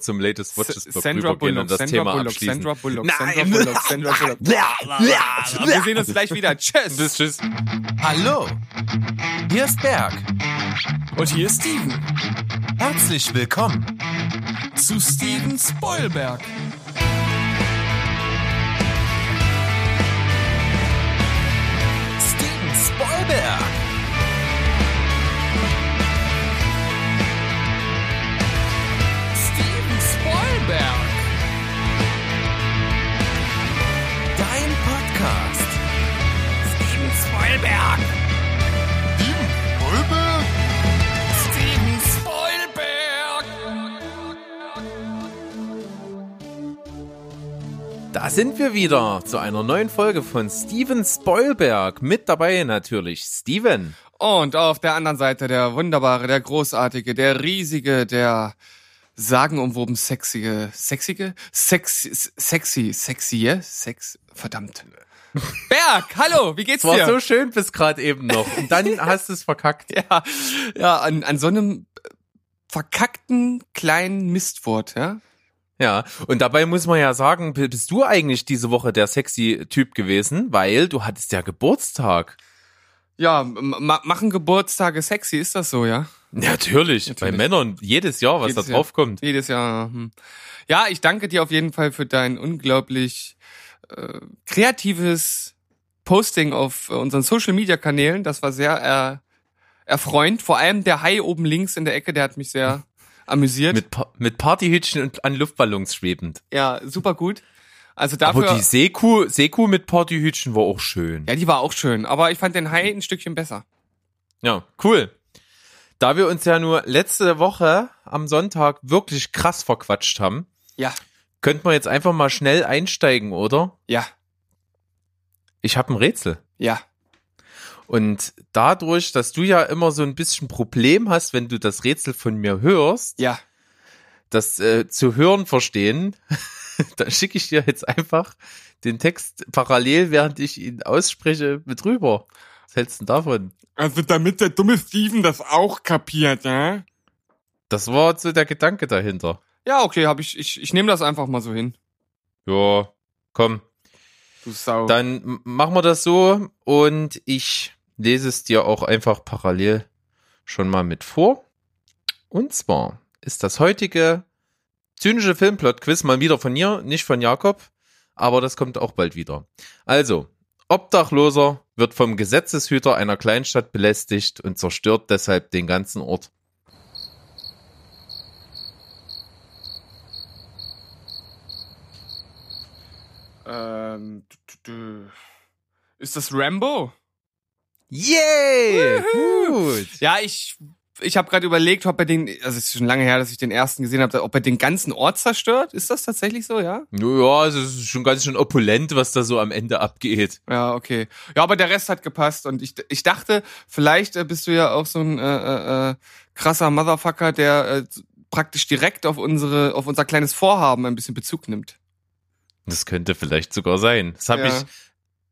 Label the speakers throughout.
Speaker 1: zum latest Watches
Speaker 2: Blog Sandra Bullock,
Speaker 1: und das
Speaker 2: Sandra
Speaker 1: Thema
Speaker 2: Bullock,
Speaker 1: abschließen.
Speaker 2: Sandra Bullock,
Speaker 1: Nein.
Speaker 2: Sandra Bullock, Sandra Bullock. Wir sehen uns gleich wieder. Tschüss.
Speaker 1: Bis tschüss.
Speaker 3: Hallo, hier ist Berg.
Speaker 2: Und hier ist Steven
Speaker 3: Herzlich willkommen.
Speaker 2: zu Steven Spoilberg.
Speaker 3: Steven Spoilberg.
Speaker 2: Spoilberg.
Speaker 3: Dein Podcast.
Speaker 2: Steven Spoilberg. Steven Spoilberg.
Speaker 1: Da sind wir wieder zu einer neuen Folge von Steven Spoilberg. Mit dabei natürlich Steven.
Speaker 2: Und auf der anderen Seite der wunderbare, der großartige, der riesige, der sagenumwoben sexige, sexige, sexy, sexy, sexy, sex, verdammt. Berg, hallo, wie geht's
Speaker 1: Es war
Speaker 2: dir?
Speaker 1: so schön bis gerade eben noch. Und dann hast du es verkackt.
Speaker 2: ja, ja, an, an so einem verkackten kleinen Mistwort, ja?
Speaker 1: Ja, und dabei muss man ja sagen, bist du eigentlich diese Woche der sexy Typ gewesen, weil du hattest ja Geburtstag.
Speaker 2: Ja, ma machen Geburtstage sexy, ist das so, ja?
Speaker 1: Natürlich, bei
Speaker 2: Natürlich.
Speaker 1: Männern jedes Jahr, was
Speaker 2: Jedes
Speaker 1: da drauf kommt.
Speaker 2: Jedes Jahr. Hm. Ja, ich danke dir auf jeden Fall für dein unglaublich äh, kreatives Posting auf äh, unseren Social Media Kanälen. Das war sehr äh, erfreuend. Vor allem der Hai oben links in der Ecke, der hat mich sehr amüsiert.
Speaker 1: Mit, Pa- mit Partyhütchen und an Luftballons schwebend.
Speaker 2: ja, super gut. Also dafür.
Speaker 1: Aber die Seekuh, Seekuh mit Partyhütchen war auch schön.
Speaker 2: ja, die war auch schön. Aber ich fand den Hai ein Stückchen besser.
Speaker 1: Ja, cool. Da wir uns ja nur letzte Woche am Sonntag wirklich krass verquatscht haben,
Speaker 2: Ja,
Speaker 1: könnten wir jetzt einfach mal schnell einsteigen, oder?
Speaker 2: ja,
Speaker 1: Ich habe ein Rätsel.
Speaker 2: ja.
Speaker 1: Und dadurch, dass du ja immer so ein bisschen Problem hast, wenn du das Rätsel von mir hörst,
Speaker 2: Ja.
Speaker 1: das äh, zu hören verstehen, dann schicke ich dir jetzt einfach den Text parallel, während ich ihn ausspreche, mit rüber. Was hältst du denn davon?
Speaker 2: Also damit der dumme Steven das auch kapiert, ja?
Speaker 1: Das war so der Gedanke dahinter.
Speaker 2: Ja, okay, hab ich, ich, ich nehme das einfach mal so hin.
Speaker 1: Ja, komm,
Speaker 2: Du Sau.
Speaker 1: dann machen wir das so und ich lese es dir auch einfach parallel schon mal mit vor. Und zwar ist das heutige zynische Filmplot-Quiz mal wieder von mir, nicht von Jakob, aber das kommt auch bald wieder. Also, Obdachloser wird vom Gesetzeshüter einer Kleinstadt belästigt und zerstört deshalb den ganzen Ort.
Speaker 2: Ähm, ist das Rambo?
Speaker 1: Yay! Gut!
Speaker 2: Ja, ich ich habe gerade überlegt, ob er den, also es ist schon lange her, dass ich den ersten gesehen habe, ob er den ganzen Ort zerstört. Ist das tatsächlich so, ja?
Speaker 1: Ja, es ist schon ganz schön opulent, was da so am Ende abgeht.
Speaker 2: Ja, okay. Ja, aber der Rest hat gepasst und ich ich dachte, vielleicht äh, bist du ja auch so ein äh, äh, äh, krasser Motherfucker, der äh, praktisch direkt auf unsere auf unser kleines Vorhaben ein bisschen Bezug nimmt.
Speaker 1: Das könnte vielleicht sogar sein. Das habe
Speaker 2: Ja.
Speaker 1: ich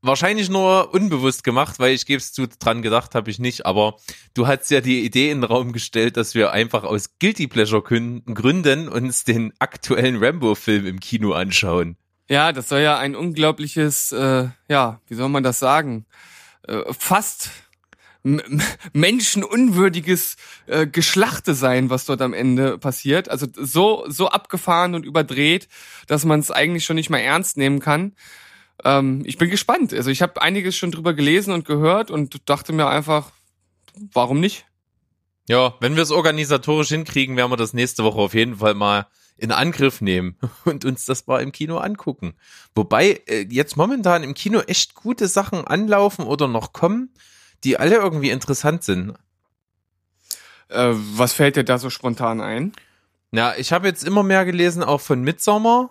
Speaker 1: wahrscheinlich nur unbewusst gemacht, weil ich gebe es zu, dran gedacht habe ich nicht. Aber du hast ja die Idee in den Raum gestellt, dass wir einfach aus Guilty Pleasure Gründen uns den aktuellen Rambo-Film im Kino anschauen.
Speaker 2: Ja, das soll ja ein unglaubliches, äh, ja, wie soll man das sagen, äh, fast menschenunwürdiges äh, Geschlachte sein, was dort am Ende passiert. Also so so abgefahren und überdreht, dass man es eigentlich schon nicht mehr ernst nehmen kann. Ähm, ich bin gespannt. Also ich habe einiges schon drüber gelesen und gehört und dachte mir einfach, warum nicht?
Speaker 1: Ja, wenn wir es organisatorisch hinkriegen, werden wir das nächste Woche auf jeden Fall mal in Angriff nehmen und uns das mal im Kino angucken. Wobei äh, jetzt momentan im Kino echt gute Sachen anlaufen oder noch kommen, die alle irgendwie interessant sind.
Speaker 2: Äh, was fällt dir da so spontan ein?
Speaker 1: Ja, ich habe jetzt immer mehr gelesen, auch von Midsommar,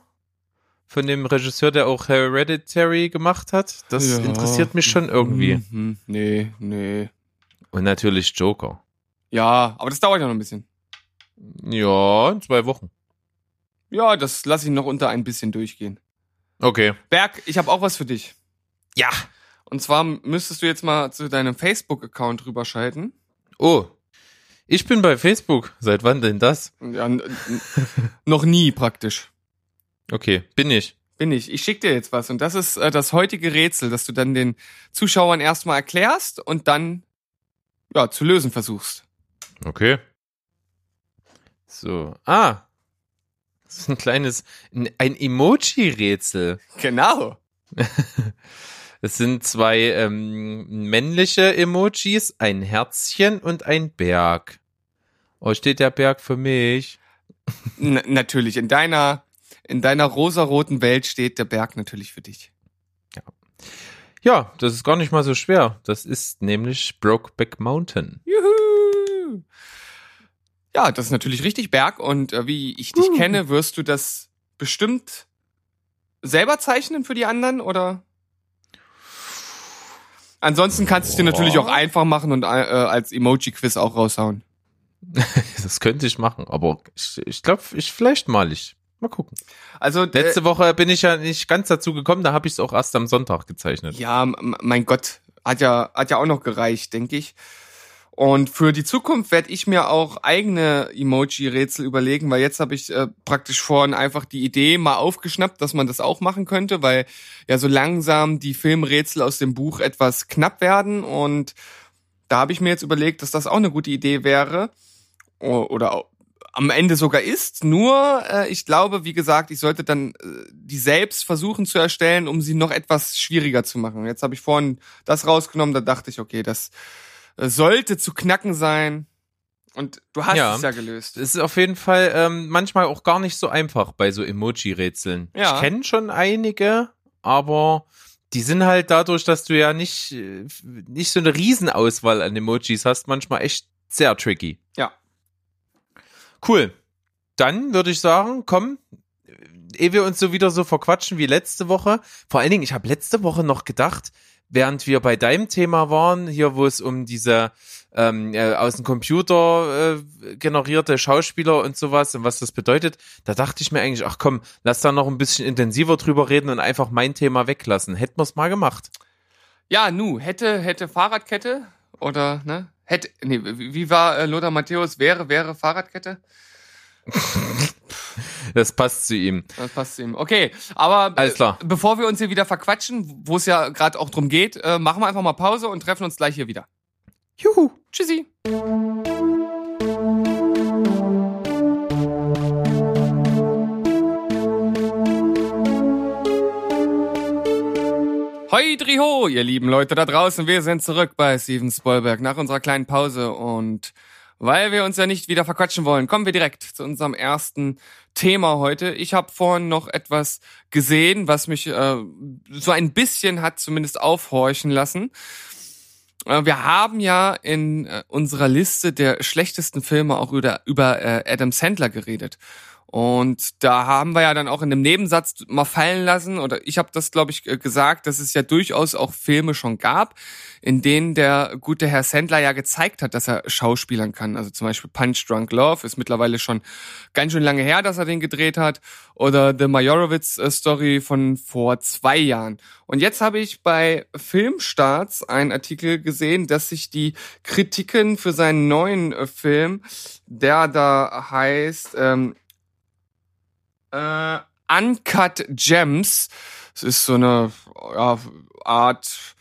Speaker 1: von dem Regisseur, der auch Hereditary gemacht hat. Das
Speaker 2: Ja.
Speaker 1: interessiert mich schon irgendwie.
Speaker 2: Mhm. Nee, nee.
Speaker 1: Und natürlich Joker.
Speaker 2: Ja, aber das dauert ja noch ein bisschen.
Speaker 1: Ja, in zwei Wochen.
Speaker 2: Ja, das lasse ich noch unter ein bisschen durchgehen.
Speaker 1: Okay.
Speaker 2: Berg, ich habe auch was für dich.
Speaker 1: Ja.
Speaker 2: Und zwar müsstest du jetzt mal zu deinem Facebook-Account rüberschalten.
Speaker 1: Oh. Ich bin bei Facebook. Seit wann denn das?
Speaker 2: Ja, noch nie praktisch.
Speaker 1: Okay, bin ich.
Speaker 2: Bin ich. Ich schick dir jetzt was. Und das ist äh, das heutige Rätsel, das du dann den Zuschauern erstmal erklärst und dann ja, zu lösen versuchst.
Speaker 1: Okay. So. Ah. Das ist ein kleines, ein ein Emoji-Rätsel.
Speaker 2: Genau.
Speaker 1: Es sind zwei ähm, männliche Emojis, ein Herzchen und ein Berg. Oh, steht der Berg für mich?
Speaker 2: N natürlich. In deiner, in deiner rosaroten Welt steht der Berg natürlich für dich.
Speaker 1: Ja, das ist gar nicht mal so schwer. Das ist nämlich Brokeback Mountain.
Speaker 2: Juhu! Ja, das ist natürlich richtig Berg und äh, wie ich dich
Speaker 1: Uh.
Speaker 2: kenne, wirst du das bestimmt selber zeichnen für die anderen oder? Ansonsten kannst du es dir natürlich auch einfach machen und äh, als Emoji-Quiz auch raushauen.
Speaker 1: Das könnte ich machen, aber ich, ich glaube, ich vielleicht mal ich. Mal gucken.
Speaker 2: Also
Speaker 1: Letzte Woche bin ich ja nicht ganz dazu gekommen, da habe ich es auch erst am Sonntag gezeichnet.
Speaker 2: Ja, mein Gott, hat ja, hat ja auch noch gereicht, denke ich. Und für die Zukunft werde ich mir auch eigene Emoji-Rätsel überlegen, weil jetzt habe ich äh, praktisch vorhin einfach die Idee mal aufgeschnappt, dass man das auch machen könnte, weil ja so langsam die Filmrätsel aus dem Buch etwas knapp werden. Und da habe ich mir jetzt überlegt, dass das auch eine gute Idee wäre. Oder am Ende sogar ist. Nur, äh, ich glaube, wie gesagt, ich sollte dann äh, die selbst versuchen zu erstellen, um sie noch etwas schwieriger zu machen. Jetzt habe ich vorhin das rausgenommen, da dachte ich, okay, das äh, sollte zu knacken sein. Und du hast
Speaker 1: Ja.
Speaker 2: es ja gelöst.
Speaker 1: Es ist auf jeden Fall ähm, manchmal auch gar nicht so einfach bei so Emoji-Rätseln.
Speaker 2: Ja.
Speaker 1: Ich kenne schon einige, aber die sind halt dadurch, dass du ja nicht, äh, nicht so eine Riesenauswahl an Emojis hast, manchmal echt sehr tricky.
Speaker 2: Ja.
Speaker 1: Cool. Dann würde ich sagen, komm, ehe wir uns so wieder so verquatschen wie letzte Woche. Vor allen Dingen, ich habe letzte Woche noch gedacht, während wir bei deinem Thema waren, hier wo es um diese ähm, äh, aus dem Computer äh, generierte Schauspieler und sowas und was das bedeutet, da dachte ich mir eigentlich, ach komm, lass da noch ein bisschen intensiver drüber reden und einfach mein Thema weglassen. Hätten wir es mal gemacht.
Speaker 2: Ja, nu, hätte, hätte Fahrradkette oder, ne? Hätte, nee, wie war äh, Lothar Matthäus? Wäre, wäre Fahrradkette?
Speaker 1: Das passt zu ihm.
Speaker 2: Das passt zu ihm. Okay, aber äh,
Speaker 1: Alles klar.
Speaker 2: bevor wir uns hier wieder verquatschen, wo es ja gerade auch drum geht, äh, machen wir einfach mal Pause und treffen uns gleich hier wieder.
Speaker 1: Juhu.
Speaker 2: Tschüssi. Hoi Driho, ihr lieben Leute da draußen, wir sind zurück bei Steven Spielberg nach unserer kleinen Pause und weil wir uns ja nicht wieder verquatschen wollen, kommen wir direkt zu unserem ersten Thema heute. Ich habe vorhin noch etwas gesehen, was mich äh, so ein bisschen hat zumindest aufhorchen lassen. Äh, Wir haben ja in äh, unserer Liste der schlechtesten Filme auch über, über äh, Adam Sandler geredet. Und da haben wir ja dann auch in dem Nebensatz mal fallen lassen, oder ich habe das, glaube ich, äh, gesagt, dass es ja durchaus auch Filme schon gab, in denen der gute Herr Sandler ja gezeigt hat, dass er schauspielern kann. Also zum Beispiel Punch Drunk Love ist mittlerweile schon ganz schön lange her, dass er den gedreht hat. Oder The Majorowitz äh, Story von vor zwei Jahren. Und jetzt habe ich bei Filmstarts einen Artikel gesehen, dass sich die Kritiken für seinen neuen äh, Film, der da heißt ähm, äh, Uncut Gems, es ist so eine ja, Art,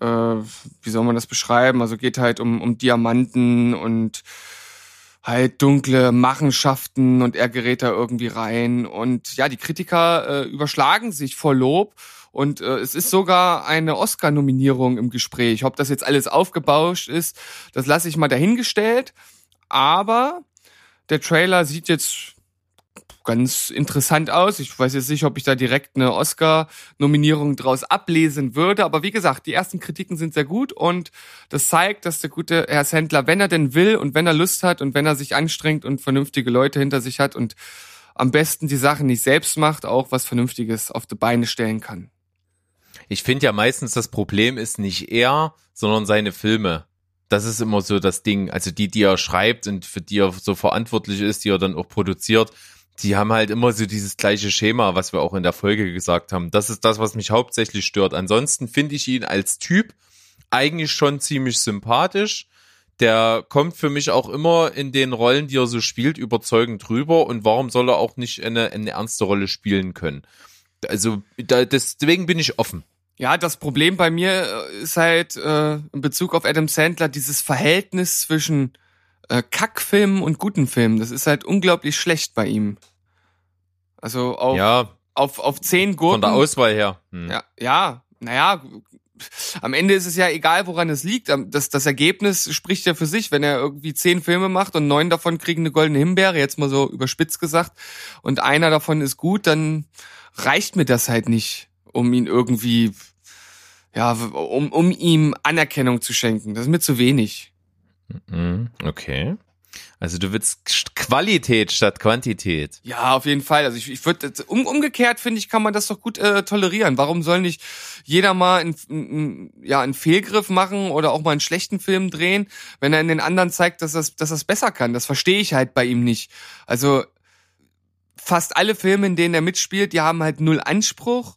Speaker 2: äh, wie soll man das beschreiben? Also geht halt um, um Diamanten und halt dunkle Machenschaften und er gerät da irgendwie rein. Und ja, die Kritiker äh, überschlagen sich vor Lob. Und äh, es ist sogar eine Oscar-Nominierung im Gespräch. Ob das jetzt alles aufgebauscht ist, das lasse ich mal dahingestellt. Aber der Trailer sieht jetzt ganz interessant aus. Ich weiß jetzt nicht, ob ich da direkt eine Oscar-Nominierung draus ablesen würde. Aber wie gesagt, die ersten Kritiken sind sehr gut und das zeigt, dass der gute Herr Sandler, wenn er denn will und wenn er Lust hat und wenn er sich anstrengt und vernünftige Leute hinter sich hat und am besten die Sachen nicht selbst macht, auch was Vernünftiges auf die Beine stellen kann.
Speaker 1: Ich finde ja meistens das Problem ist nicht er, sondern seine Filme. Das ist immer so das Ding. Also die, die er schreibt und für die er so verantwortlich ist, die er dann auch produziert, die haben halt immer so dieses gleiche Schema, was wir auch in der Folge gesagt haben. Das ist das, was mich hauptsächlich stört. Ansonsten finde ich ihn als Typ eigentlich schon ziemlich sympathisch. der kommt für mich auch immer in den Rollen, die er so spielt, überzeugend rüber. Und warum soll er auch nicht eine, eine ernste Rolle spielen können? Also da, deswegen bin ich offen.
Speaker 2: Ja, das Problem bei mir äh, ist halt äh, in Bezug auf Adam Sandler dieses Verhältnis zwischen äh, Kackfilmen und guten Filmen. Das ist halt unglaublich schlecht bei ihm. Also auf,
Speaker 1: Ja,
Speaker 2: auf, auf zehn Gurken.
Speaker 1: von der Auswahl her. Hm.
Speaker 2: Ja, ja, naja, am Ende ist es ja egal, woran es liegt. Das, das Ergebnis spricht ja für sich, wenn er irgendwie zehn Filme macht und neun davon kriegen eine goldene Himbeere, jetzt mal so überspitzt gesagt, und einer davon ist gut, dann reicht mir das halt nicht, um ihn irgendwie, ja, um, um ihm Anerkennung zu schenken. Das ist mir zu wenig.
Speaker 1: Mhm, Okay. Also du willst Qualität statt Quantität.
Speaker 2: Ja, auf jeden Fall. Also ich, ich würde um, umgekehrt finde ich, kann man das doch gut äh, tolerieren. Warum soll nicht jeder mal einen, einen, ja, einen Fehlgriff machen oder auch mal einen schlechten Film drehen, wenn er in den anderen zeigt, dass das, dass das besser kann? Das verstehe ich halt bei ihm nicht. Also fast alle Filme, in denen er mitspielt, die haben halt null Anspruch.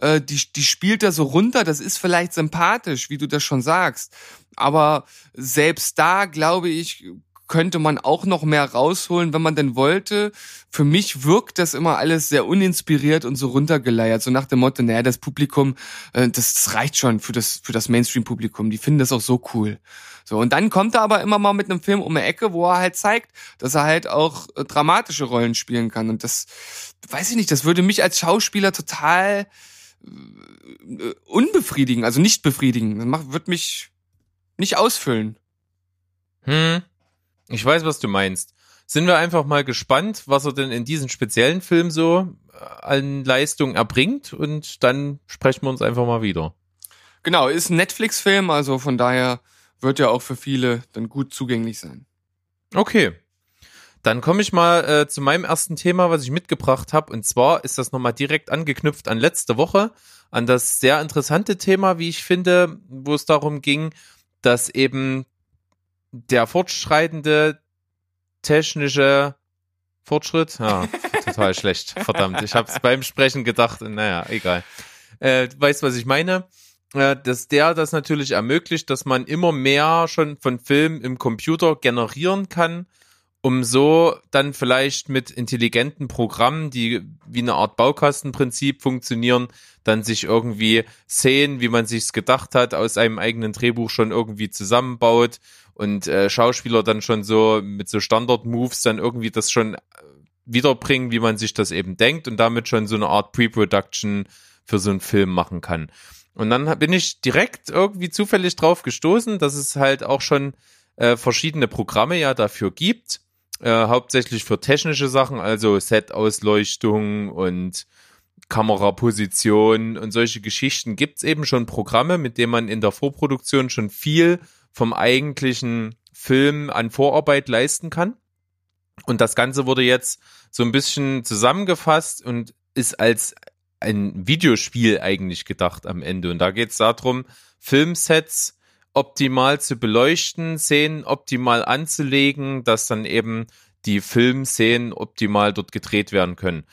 Speaker 2: Äh, die, die spielt er so runter. Das ist vielleicht sympathisch, wie du das schon sagst. Aber selbst da, glaube ich, könnte man auch noch mehr rausholen, wenn man denn wollte. Für mich wirkt das immer alles sehr uninspiriert und so runtergeleiert, so nach dem Motto, naja, das Publikum, äh, das, das reicht schon für das, für das Mainstream-Publikum, die finden das auch so cool. So, und dann kommt er aber immer mal mit einem Film um die Ecke, wo er halt zeigt, dass er halt auch äh, dramatische Rollen spielen kann. Und das, weiß ich nicht, das würde mich als Schauspieler total unbefriedigen, also nicht befriedigen. Das wird mich nicht ausfüllen.
Speaker 1: Hm. Ich weiß, was du meinst. Sind wir einfach mal gespannt, was er denn in diesem speziellen Film so äh, an Leistung erbringt und dann sprechen wir uns einfach mal wieder.
Speaker 2: Genau, ist ein Netflix-Film, also von daher wird er auch für viele dann gut zugänglich sein.
Speaker 1: Okay. Dann komme ich mal äh, zu meinem ersten Thema, was ich mitgebracht habe. Und zwar ist das nochmal direkt angeknüpft an letzte Woche, an das sehr interessante Thema, wie ich finde, wo es darum ging, dass eben der fortschreitende technische Fortschritt, ja, total schlecht, verdammt. Ich habe es beim Sprechen gedacht, naja, egal. Äh, du weißt, was ich meine? Äh, dass der das natürlich ermöglicht, dass man immer mehr schon von Filmen im Computer generieren kann, um so dann vielleicht mit intelligenten Programmen, die wie eine Art Baukastenprinzip funktionieren, dann sich irgendwie Szenen, wie man sich's gedacht hat, aus einem eigenen Drehbuch schon irgendwie zusammenbaut und äh, Schauspieler dann schon so mit so Standard-Moves dann irgendwie das schon äh, wiederbringen, wie man sich das eben denkt und damit schon so eine Art Pre-Production für so einen Film machen kann. Und dann bin ich direkt irgendwie zufällig drauf gestoßen, dass es halt auch schon äh, verschiedene Programme ja dafür gibt, äh, hauptsächlich für technische Sachen, also Set-Ausleuchtung und Kameraposition und solche Geschichten gibt's eben schon Programme, mit denen man in der Vorproduktion schon viel vom eigentlichen Film an Vorarbeit leisten kann. Und das Ganze wurde jetzt so ein bisschen zusammengefasst und ist als ein Videospiel eigentlich gedacht am Ende. Und da geht es darum, Filmsets optimal zu beleuchten, Szenen optimal anzulegen, dass dann eben die Filmszenen optimal dort gedreht werden können.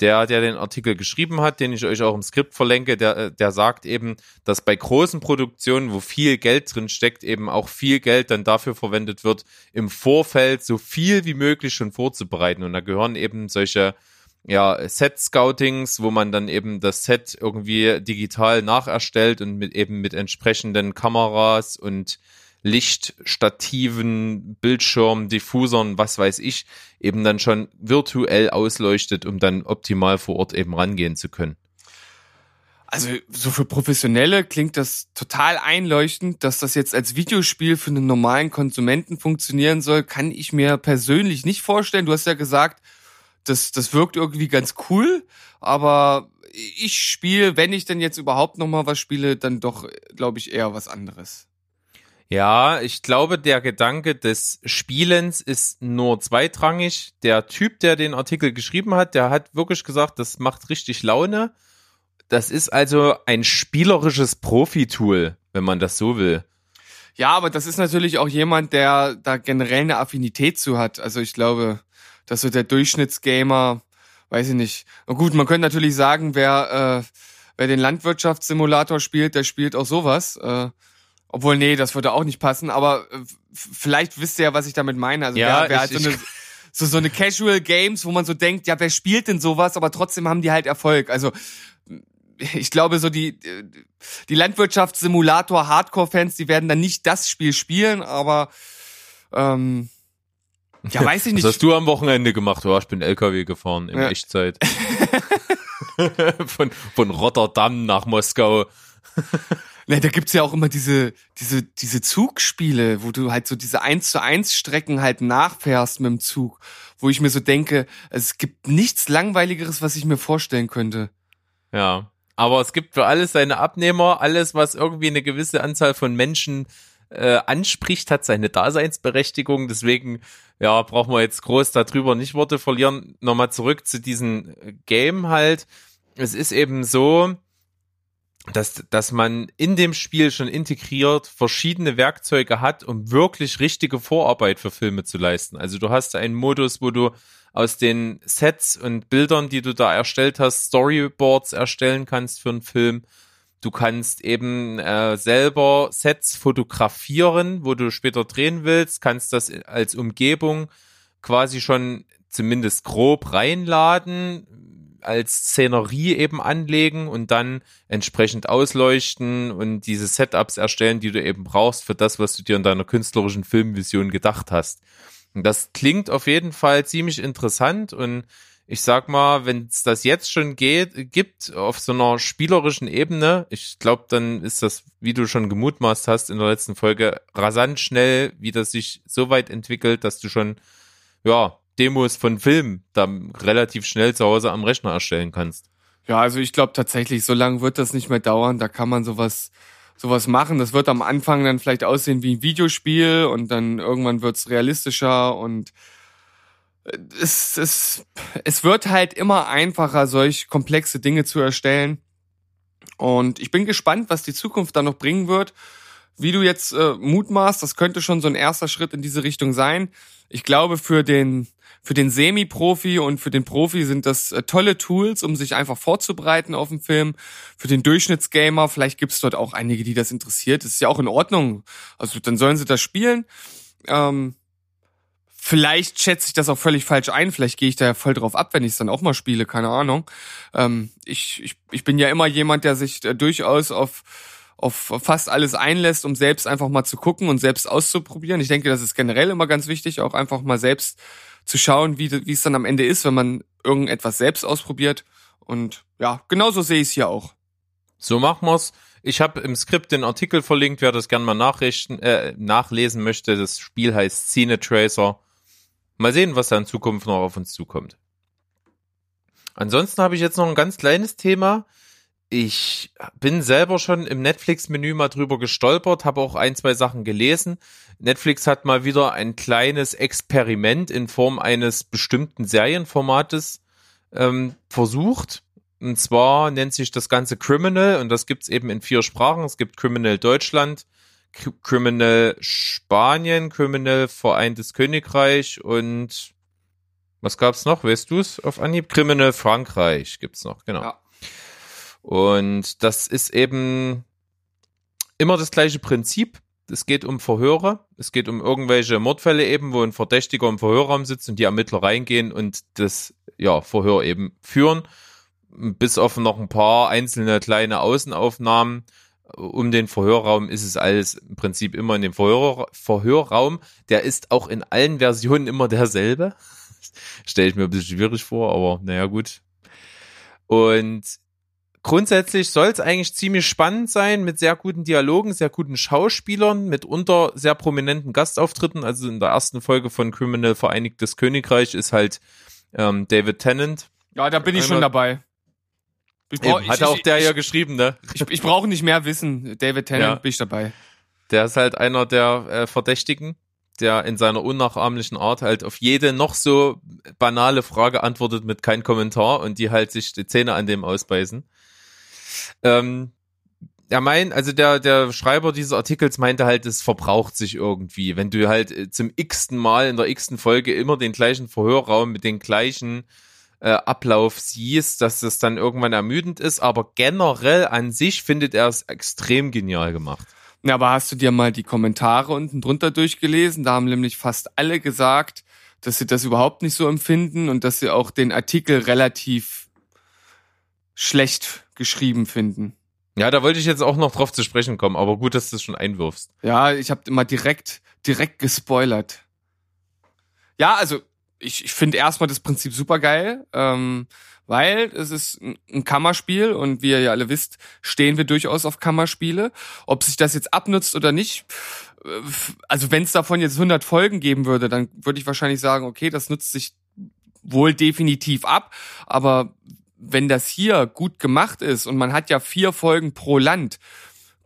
Speaker 1: Der, der den Artikel geschrieben hat, den ich euch auch im Skript verlinke, der, der sagt eben, dass bei großen Produktionen, wo viel Geld drin steckt, eben auch viel Geld dann dafür verwendet wird, im Vorfeld so viel wie möglich schon vorzubereiten. Und da gehören eben solche ja, Set-Scoutings, wo man dann eben das Set irgendwie digital nacherstellt und mit eben mit entsprechenden Kameras und Lichtstativen, Bildschirmen, Diffusern, was weiß ich, eben dann schon virtuell ausleuchtet, um dann optimal vor Ort eben rangehen zu können.
Speaker 2: Also so für Professionelle klingt das total einleuchtend, dass das jetzt als Videospiel für einen normalen Konsumenten funktionieren soll, kann ich mir persönlich nicht vorstellen. Du hast ja gesagt, das, das wirkt irgendwie ganz cool, aber ich spiele, wenn ich denn jetzt überhaupt noch mal was spiele, dann doch, glaube ich, eher was anderes.
Speaker 1: Ja, ich glaube, der Gedanke des Spielens ist nur zweitrangig. Der Typ, der den Artikel geschrieben hat, der hat wirklich gesagt, das macht richtig Laune. Das ist also ein spielerisches Profi-Tool, wenn man das so will.
Speaker 2: Ja, aber das ist natürlich auch jemand, der da generell eine Affinität zu hat. Also ich glaube, dass so der Durchschnittsgamer, weiß ich nicht. Und gut, man könnte natürlich sagen, wer, äh, wer den Landwirtschaftssimulator spielt, der spielt auch sowas. Äh, Obwohl, nee, das würde auch nicht passen, aber äh, vielleicht wisst ihr ja, was ich damit meine. Also
Speaker 1: Ja,
Speaker 2: wer, wer halt
Speaker 1: ich-
Speaker 2: so eine, so, so eine Casual Games, wo man so denkt, ja, wer spielt denn sowas, aber trotzdem haben die halt Erfolg. Also ich glaube, so die, die Landwirtschaftssimulator Hardcore-Fans, die werden dann nicht das Spiel spielen, aber ähm, ja, weiß ich
Speaker 1: Was
Speaker 2: nicht.
Speaker 1: hast du am Wochenende gemacht? Ja, ich bin LKW gefahren in
Speaker 2: Ja.
Speaker 1: Echtzeit. von, von Rotterdam nach Moskau.
Speaker 2: Ne, da gibt's ja auch immer diese, diese, diese Zugspiele, wo du halt so diese 1 zu 1 Strecken halt nachfährst mit dem Zug, wo ich mir so denke, es gibt nichts langweiligeres, was ich mir vorstellen könnte.
Speaker 1: Ja. Aber es gibt für alles seine Abnehmer. Alles, was irgendwie eine gewisse Anzahl von Menschen äh, anspricht, hat seine Daseinsberechtigung. Deswegen, ja, brauchen wir jetzt groß darüber nicht Worte verlieren. Nochmal zurück zu diesem Game halt. Es ist eben so, dass, dass man in dem Spiel schon integriert verschiedene Werkzeuge hat, um wirklich richtige Vorarbeit für Filme zu leisten. Also du hast einen Modus, wo du aus den Sets und Bildern, die du da erstellt hast, Storyboards erstellen kannst für einen Film. Du kannst eben äh, selber Sets fotografieren, wo du später drehen willst, kannst das als Umgebung quasi schon zumindest grob reinladen, als Szenerie eben anlegen und dann entsprechend ausleuchten und diese Setups erstellen, die du eben brauchst für das, was du dir in deiner künstlerischen Filmvision gedacht hast. Und das klingt auf jeden Fall ziemlich interessant und ich sag mal, wenn es das jetzt schon geht, gibt auf so einer spielerischen Ebene, ich glaube, dann ist das, wie du schon gemutmaßt hast in der letzten Folge, rasant schnell, wie das sich so weit entwickelt, dass du schon, ja, Demos von Filmen dann relativ schnell zu Hause am Rechner erstellen kannst.
Speaker 2: Ja, also ich glaube tatsächlich, so lange wird das nicht mehr dauern. Da kann man sowas, sowas machen. Das wird am Anfang dann vielleicht aussehen wie ein Videospiel und dann irgendwann wird's realistischer und es, es, es wird halt immer einfacher, solch komplexe Dinge zu erstellen. Und ich bin gespannt, was die Zukunft da noch bringen wird. Wie du jetzt äh, mutmaßt, das könnte schon so ein erster Schritt in diese Richtung sein. Ich glaube, für den, für den Semi-Profi und für den Profi sind das äh, tolle Tools, um sich einfach vorzubereiten auf den Film. Für den Durchschnittsgamer, vielleicht gibt's dort auch einige, die das interessiert. Das ist ja auch in Ordnung. Also dann sollen sie das spielen. Ähm, vielleicht schätze ich das auch völlig falsch ein. Vielleicht gehe ich da ja voll drauf ab, wenn ich es dann auch mal spiele. Keine Ahnung. Ähm, ich, ich, ich bin ja immer jemand, der sich äh, durchaus auf auf fast alles einlässt, um selbst einfach mal zu gucken und selbst auszuprobieren. Ich denke, das ist generell immer ganz wichtig, auch einfach mal selbst zu schauen, wie, wie es dann am Ende ist, wenn man irgendetwas selbst ausprobiert. Und ja, genauso sehe ich es hier auch.
Speaker 1: So machen wir's. Ich habe im Skript den Artikel verlinkt, wer das gerne mal nachrichten, äh, nachlesen möchte. Das Spiel heißt Scene Tracer. Mal sehen, was da in Zukunft noch auf uns zukommt. Ansonsten habe ich jetzt noch ein ganz kleines Thema. Ich bin selber schon im Netflix-Menü mal drüber gestolpert, habe auch ein, zwei Sachen gelesen. Netflix hat mal wieder ein kleines Experiment in Form eines bestimmten Serienformates ähm, versucht. Und zwar nennt sich das Ganze Criminal und das gibt's eben in vier Sprachen. Es gibt Criminal Deutschland, Criminal Spanien, Criminal Vereintes Königreich und was gab's noch? Weißt du's auf Anhieb? Criminal Frankreich gibt's noch, genau.
Speaker 2: Ja.
Speaker 1: Und das ist eben immer das gleiche Prinzip. Es geht um Verhöre. Es geht um irgendwelche Mordfälle eben, wo ein Verdächtiger im Verhörraum sitzt und die Ermittler reingehen und das ja, Verhör eben führen. Bis auf noch ein paar einzelne kleine Außenaufnahmen um den Verhörraum ist es alles im Prinzip immer in dem Verhör, Verhörraum. Der ist auch in allen Versionen immer derselbe. Stelle ich mir ein bisschen schwierig vor, aber naja, gut. Und grundsätzlich soll es eigentlich ziemlich spannend sein, mit sehr guten Dialogen, sehr guten Schauspielern, mitunter sehr prominenten Gastauftritten. Also in der ersten Folge von Criminal Vereinigtes Königreich ist halt ähm, David Tennant.
Speaker 2: Ja, da bin ich schon dabei. Ich brauch,
Speaker 1: Eben, hat
Speaker 2: ich,
Speaker 1: auch
Speaker 2: ich,
Speaker 1: der
Speaker 2: ich,
Speaker 1: ja geschrieben, ne?
Speaker 2: Ich, ich brauche nicht mehr wissen. David Tennant,
Speaker 1: Ja.
Speaker 2: bin ich dabei.
Speaker 1: Der ist halt einer der äh, Verdächtigen, der in seiner unnachahmlichen Art halt auf jede noch so banale Frage antwortet mit kein Kommentar und die halt sich die Zähne an dem ausbeißen. Ähm, er meint, also der, der Schreiber dieses Artikels meinte halt, es verbraucht sich irgendwie. Wenn du halt äh, zum x-ten Mal in der x-ten Folge immer den gleichen Verhörraum mit den gleichen äh, Ablauf siehst, dass das dann irgendwann ermüdend ist, aber generell an sich findet er es extrem genial gemacht.
Speaker 2: Na, aber hast du dir mal die Kommentare unten drunter durchgelesen? Da haben nämlich fast alle gesagt, dass sie das überhaupt nicht so empfinden und dass sie auch den Artikel relativ schlecht geschrieben finden.
Speaker 1: Ja, da wollte ich jetzt auch noch drauf zu sprechen kommen, aber gut, dass du es schon einwirfst.
Speaker 2: Ja, ich habe immer direkt, direkt gespoilert. Ja, also ich, ich finde erstmal das Prinzip super geil, ähm, weil es ist ein, Kammerspiel und wie ihr ja alle wisst, stehen wir durchaus auf Kammerspiele. Ob sich das jetzt abnutzt oder nicht, äh, also wenn es davon jetzt 100 Folgen geben würde, dann würde ich wahrscheinlich sagen, okay, das nutzt sich wohl definitiv ab, aber wenn das hier gut gemacht ist und man hat ja vier Folgen pro Land,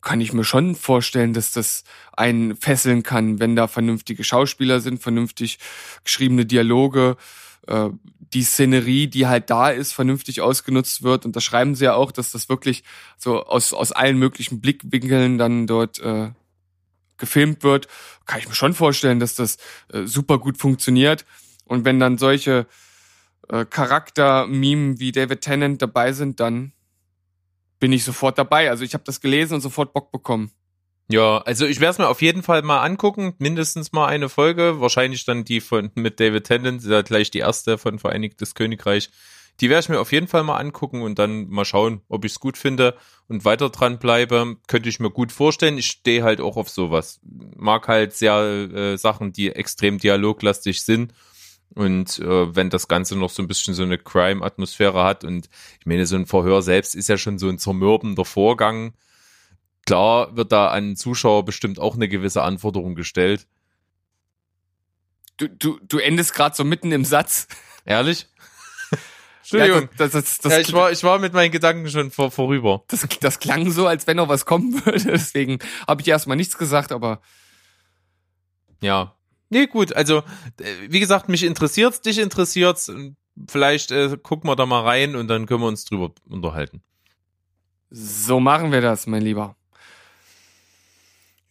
Speaker 2: kann ich mir schon vorstellen, dass das einen fesseln kann, wenn da vernünftige Schauspieler sind, vernünftig geschriebene Dialoge, äh, die Szenerie, die halt da ist, vernünftig ausgenutzt wird. Und da schreiben sie ja auch, dass das wirklich so aus, aus allen möglichen Blickwinkeln dann dort äh, gefilmt wird. Kann ich mir schon vorstellen, dass das äh, super gut funktioniert. Und wenn dann solche äh, Charakter-Meme wie David Tennant dabei sind, dann bin ich sofort dabei. Also ich habe das gelesen und sofort Bock bekommen.
Speaker 1: Ja, also ich werde es mir auf jeden Fall mal angucken, mindestens mal eine Folge, wahrscheinlich dann die von mit David Tennant, ja gleich die erste von Vereinigtes Königreich. Die werde ich mir auf jeden Fall mal angucken und dann mal schauen, ob ich es gut finde und weiter dran bleibe. Könnte ich mir gut vorstellen. Ich stehe halt auch auf sowas. Mag halt sehr äh, Sachen, die extrem dialoglastig sind und äh, wenn das Ganze noch so ein bisschen so eine Crime-Atmosphäre hat und ich meine, so ein Verhör selbst ist ja schon so ein zermürbender Vorgang. Klar wird da an Zuschauer bestimmt auch eine gewisse Anforderung gestellt.
Speaker 2: Du, du, du endest gerade so mitten im Satz.
Speaker 1: Ehrlich?
Speaker 2: Entschuldigung.
Speaker 1: Ja, das, das, das, ja, ich, war, ich war mit meinen Gedanken schon vor, vorüber.
Speaker 2: Das, das klang so, als wenn noch was kommen würde. Deswegen habe ich erstmal nichts gesagt, aber.
Speaker 1: Ja, Nee, gut, also äh, wie gesagt, mich interessiert's, dich interessiert's. Vielleicht äh, gucken wir da mal rein und dann können wir uns drüber unterhalten.
Speaker 2: So machen wir das, mein Lieber.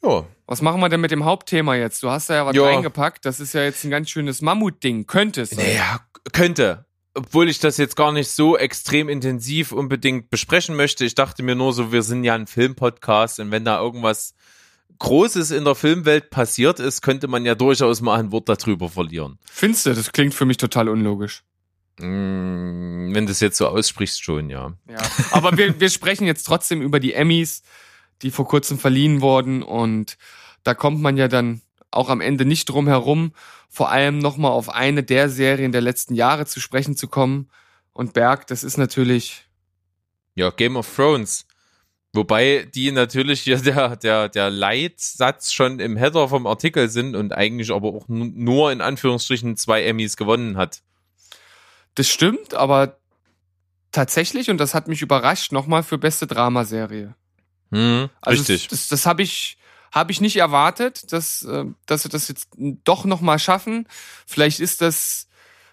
Speaker 1: Ja.
Speaker 2: Was machen wir denn mit dem Hauptthema jetzt? Du hast da ja was
Speaker 1: Ja.
Speaker 2: reingepackt. Das ist ja jetzt ein ganz schönes Mammutding. Könnte es sein.
Speaker 1: Naja, könnte. Obwohl ich das jetzt gar nicht so extrem intensiv unbedingt besprechen möchte. Ich dachte mir nur so, wir sind ja ein Filmpodcast und wenn da irgendwas Großes in der Filmwelt passiert ist, könnte man ja durchaus mal ein Wort darüber verlieren.
Speaker 2: Findest du? Das klingt für mich total unlogisch.
Speaker 1: Mm, wenn du es jetzt so aussprichst, schon, ja.
Speaker 2: Ja. Aber wir, wir sprechen jetzt trotzdem über die Emmys, die vor kurzem verliehen wurden. Und da kommt man ja dann auch am Ende nicht drum herum, vor allem nochmal auf eine der Serien der letzten Jahre zu sprechen zu kommen. Und Berg, das ist natürlich
Speaker 1: Ja, Game of Thrones. Wobei die natürlich hier der, der, der Leitsatz schon im Header vom Artikel sind und eigentlich aber auch nu- nur in Anführungsstrichen zwei Emmys gewonnen hat.
Speaker 2: Das stimmt, aber tatsächlich, und das hat mich überrascht, nochmal für beste Dramaserie.
Speaker 1: Hm,
Speaker 2: Also
Speaker 1: richtig.
Speaker 2: Das, das habe ich, hab ich nicht erwartet, dass, äh, dass sie das jetzt doch nochmal schaffen. Vielleicht ist das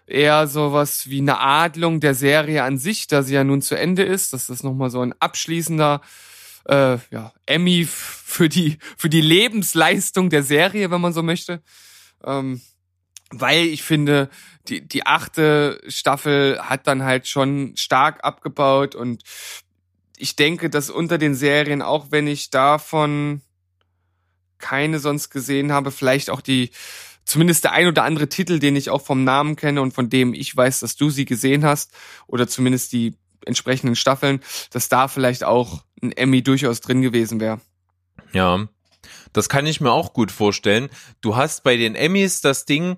Speaker 2: eher sowas wie eine Adlung der Serie an sich, da sie ja nun zu Ende ist, dass das nochmal so ein abschließender äh, ja, Emmy für die, für die Lebensleistung der Serie, wenn man so möchte. Ähm, weil ich finde, die, die achte Staffel hat dann halt schon stark abgebaut und ich denke, dass unter den Serien, auch wenn ich davon keine sonst gesehen habe, vielleicht auch die, zumindest der ein oder andere Titel, den ich auch vom Namen kenne und von dem ich weiß, dass du sie gesehen hast, oder zumindest die entsprechenden Staffeln, dass da vielleicht auch ein Emmy durchaus drin gewesen wäre.
Speaker 1: Ja, das kann ich mir auch gut vorstellen. Du hast bei den Emmys das Ding,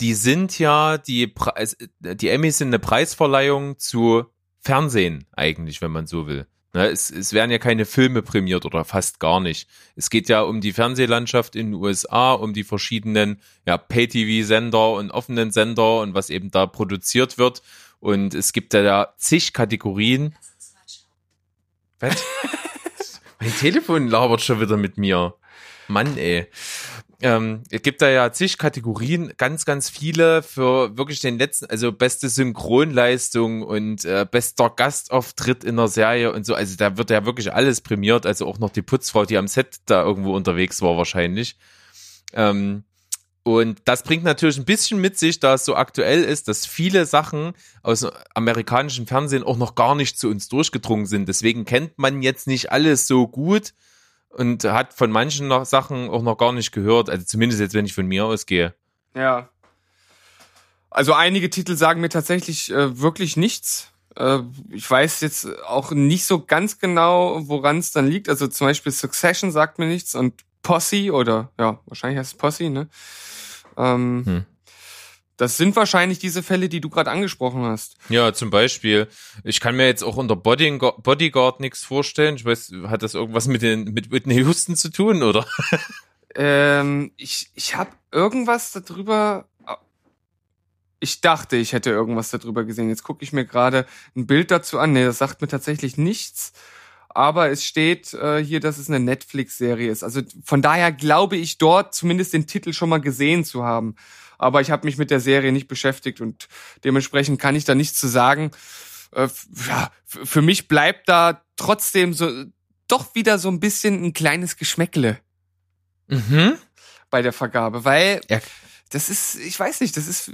Speaker 1: die sind ja, die, Preis, die Emmys sind eine Preisverleihung zu Fernsehen eigentlich, wenn man so will. Ne, es, es werden ja keine Filme prämiert oder fast gar nicht. Es geht ja um die Fernsehlandschaft in den USA, um die verschiedenen ja, Pay-TV-Sender und offenen Sender und was eben da produziert wird. Und es gibt ja da zig Kategorien. Was? mein Telefon labert schon wieder mit mir. Mann, ey. Ähm, es gibt da ja zig Kategorien, ganz, ganz viele für wirklich den letzten, also beste Synchronleistung und äh, bester Gastauftritt in der Serie und so. Also da wird ja wirklich alles prämiert, also auch noch die Putzfrau, die am Set da irgendwo unterwegs war wahrscheinlich. Ähm, und das bringt natürlich ein bisschen mit sich, da es so aktuell ist, dass viele Sachen aus dem amerikanischen Fernsehen auch noch gar nicht zu uns durchgedrungen sind. Deswegen kennt man jetzt nicht alles so gut und hat von manchen noch Sachen auch noch gar nicht gehört. Also zumindest jetzt, wenn ich von mir ausgehe.
Speaker 2: Ja. Also einige Titel sagen mir tatsächlich äh, wirklich nichts. Äh, ich weiß jetzt auch nicht so ganz genau, woran es dann liegt. Also zum Beispiel Succession sagt mir nichts und Posse oder ja, wahrscheinlich heißt es Posse, ne? Ähm,
Speaker 1: Hm.
Speaker 2: Das sind wahrscheinlich diese Fälle, die du gerade angesprochen hast.
Speaker 1: Ja, zum Beispiel. Ich kann mir jetzt auch unter Bodyguard, Bodyguard nichts vorstellen. Ich weiß, hat das irgendwas mit den mit Whitney Houston zu tun, oder?
Speaker 2: Ähm, ich ich habe irgendwas darüber. Ich dachte, ich hätte irgendwas darüber gesehen. Jetzt gucke ich mir gerade ein Bild dazu an. Nee, das sagt mir tatsächlich nichts. Aber es steht äh, hier, dass es eine Netflix-Serie ist. Also von daher glaube ich dort zumindest den Titel schon mal gesehen zu haben. Aber ich habe mich mit der Serie nicht beschäftigt und dementsprechend kann ich da nichts zu sagen. Äh, ja, für mich bleibt da trotzdem so doch wieder so ein bisschen ein kleines Geschmäckle
Speaker 1: Mhm.
Speaker 2: bei der Vergabe, weil
Speaker 1: Ja.
Speaker 2: Das ist, ich weiß nicht, das ist,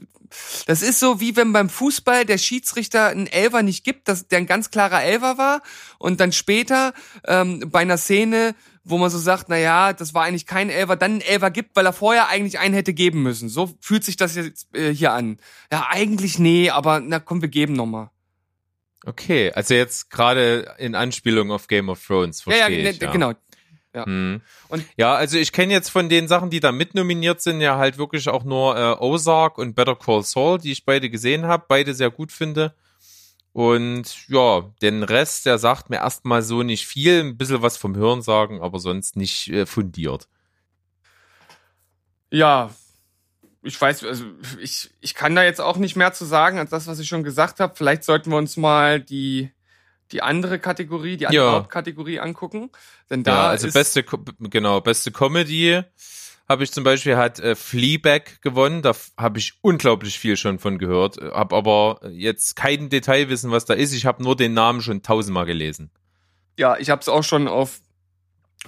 Speaker 2: das ist so wie wenn beim Fußball der Schiedsrichter einen Elfer nicht gibt, dass der ein ganz klarer Elfer war und dann später ähm, bei einer Szene, wo man so sagt, na ja, das war eigentlich kein Elfer, dann einen Elfer gibt, weil er vorher eigentlich einen hätte geben müssen. So fühlt sich das jetzt äh, hier an. Ja, eigentlich nee, aber na komm, wir geben noch mal.
Speaker 1: Okay, also jetzt gerade in Anspielung auf Game of Thrones,
Speaker 2: Ja, ja,
Speaker 1: verstehe
Speaker 2: ne,
Speaker 1: ich. Ja,
Speaker 2: genau.
Speaker 1: Hm.
Speaker 2: Und-
Speaker 1: ja, also ich kenne jetzt von den Sachen, die da mitnominiert sind, ja halt wirklich auch nur äh, Ozark und Better Call Saul, die ich beide gesehen habe, beide sehr gut finde. Und ja, den Rest, der sagt mir erstmal so nicht viel, ein bisschen was vom Hören sagen, aber sonst nicht äh, fundiert.
Speaker 2: Ja, ich weiß, also ich, ich kann da jetzt auch nicht mehr zu sagen als das, was ich schon gesagt habe. Vielleicht sollten wir uns mal die, die andere Kategorie, die andere
Speaker 1: Ja.
Speaker 2: Hauptkategorie angucken. Denn da
Speaker 1: ja, also
Speaker 2: ist,
Speaker 1: beste, genau, beste Comedy habe ich zum Beispiel hat äh, Fleabag gewonnen. Da habe ich unglaublich viel schon von gehört, habe aber jetzt kein Detailwissen, was da ist. Ich habe nur den Namen schon tausendmal gelesen.
Speaker 2: ja, ich habe es auch schon auf,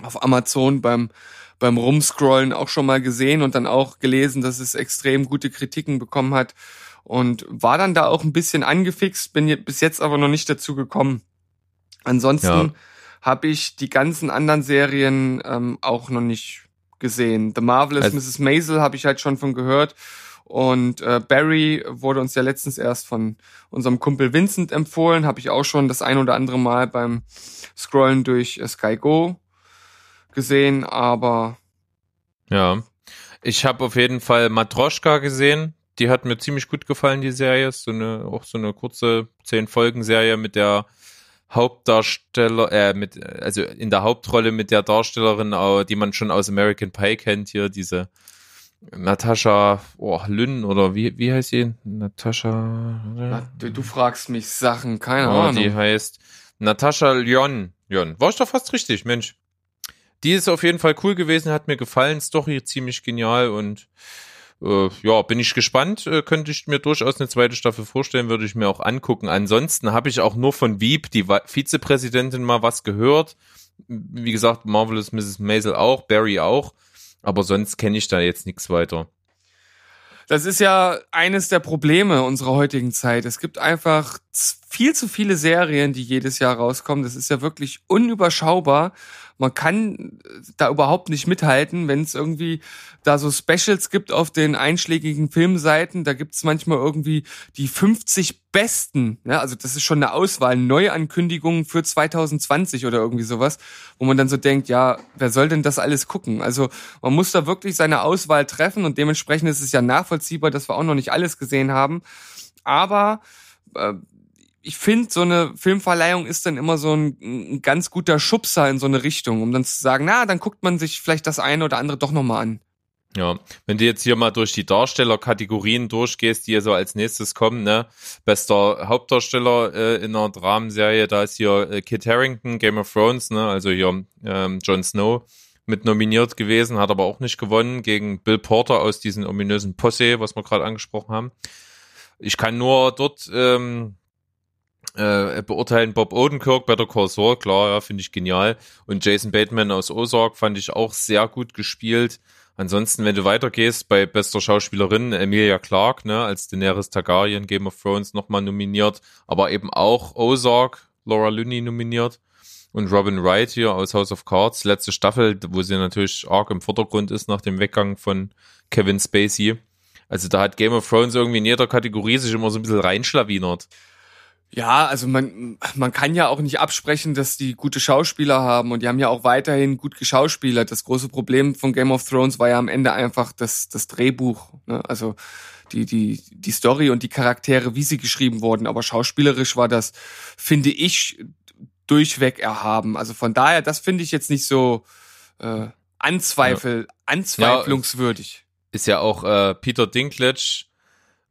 Speaker 2: auf Amazon beim, beim Rumscrollen auch schon mal gesehen und dann auch gelesen, dass es extrem gute Kritiken bekommen hat. Und war dann da auch ein bisschen angefixt, bin bis jetzt aber noch nicht dazu gekommen. Ansonsten
Speaker 1: Ja.
Speaker 2: habe ich die ganzen anderen Serien ähm, auch noch nicht gesehen. The Marvelous
Speaker 1: Also-
Speaker 2: Mrs. Maisel habe ich halt schon von gehört. Und äh, Barry wurde uns ja letztens erst von unserem Kumpel Vincent empfohlen. Habe ich auch schon das ein oder andere Mal beim Scrollen durch äh, Sky Go gesehen. Aber
Speaker 1: Ja, ich habe auf jeden Fall Matroschka gesehen. Die hat mir ziemlich gut gefallen, die Serie. Ist so eine auch so eine kurze zehn Folgen Serie mit der Hauptdarsteller, äh, mit also in der Hauptrolle mit der Darstellerin, äh, die man schon aus American Pie kennt hier, diese Natascha oh, Lynn oder wie wie heißt sie? Natascha.
Speaker 2: na, du, du fragst mich Sachen, keine
Speaker 1: Oh,
Speaker 2: Ahnung.
Speaker 1: die heißt Natascha Lyon. Lyon. War ich doch fast richtig, Mensch. Die ist auf jeden Fall cool gewesen, hat mir gefallen, Story ziemlich genial und äh, ja, bin ich gespannt. Äh, könnte ich mir durchaus eine zweite Staffel vorstellen, würde ich mir auch angucken. Ansonsten habe ich auch nur von Wieb, die Vizepräsidentin, mal was gehört. Wie gesagt, Marvelous Mrs. Maisel auch, Barry auch. Aber sonst kenne ich da jetzt nichts weiter.
Speaker 2: Das ist ja eines der Probleme unserer heutigen Zeit. Es gibt einfach viel zu viele Serien, die jedes Jahr rauskommen. Das ist ja wirklich unüberschaubar. Man kann äh, da überhaupt nicht mithalten, wenn es irgendwie da so Specials gibt auf den einschlägigen Filmseiten. Da gibt's manchmal irgendwie die 50 besten. Ja, also das ist schon eine Auswahl, Neuankündigungen für 2020 oder irgendwie sowas, wo man dann so denkt, ja, wer soll denn das alles gucken? Also man muss da wirklich seine Auswahl treffen und dementsprechend ist es ja nachvollziehbar, dass wir auch noch nicht alles gesehen haben. Aber äh, ich finde, so eine Filmverleihung ist dann immer so ein, ein ganz guter Schubser in so eine Richtung, um dann zu sagen, na, dann guckt man sich vielleicht das eine oder andere doch nochmal an.
Speaker 1: Ja, wenn du jetzt hier mal durch die Darstellerkategorien durchgehst, die hier so als nächstes kommen, ne? Bester Hauptdarsteller äh, in einer Dramenserie, da ist hier äh, Kit Harrington, Game of Thrones, ne? Also hier ähm, Jon Snow mit nominiert gewesen, hat aber auch nicht gewonnen gegen Bill Porter aus diesem ominösen Posse, was wir gerade angesprochen haben. Ich kann nur dort ähm, äh, beurteilen Bob Odenkirk, Better Call Saul, klar, ja, finde ich genial. Und Jason Bateman aus Ozark fand ich auch sehr gut gespielt. Ansonsten, wenn du weitergehst, bei bester Schauspielerin Emilia Clarke, ne, als Daenerys Targaryen, Game of Thrones nochmal nominiert, aber eben auch Ozark, Laura Linney nominiert. Und Robin Wright hier aus House of Cards, letzte Staffel, wo sie natürlich arg im Vordergrund ist nach dem Weggang von Kevin Spacey. Also da hat Game of Thrones irgendwie in jeder Kategorie sich immer so ein bisschen reinschlawinert.
Speaker 2: Ja, also man, man kann ja auch nicht absprechen, dass die gute Schauspieler haben und die haben ja auch weiterhin gut geschauspielert. Das große Problem von Game of Thrones war ja am Ende einfach das, das Drehbuch. Ne? Also die, die, die Story und die Charaktere, wie sie geschrieben wurden. Aber schauspielerisch war das, finde ich, durchweg erhaben. Also von daher, das finde ich jetzt nicht so äh, anzweifel, anzweiflungswürdig.
Speaker 1: Ist ja auch äh, Peter Dinklage,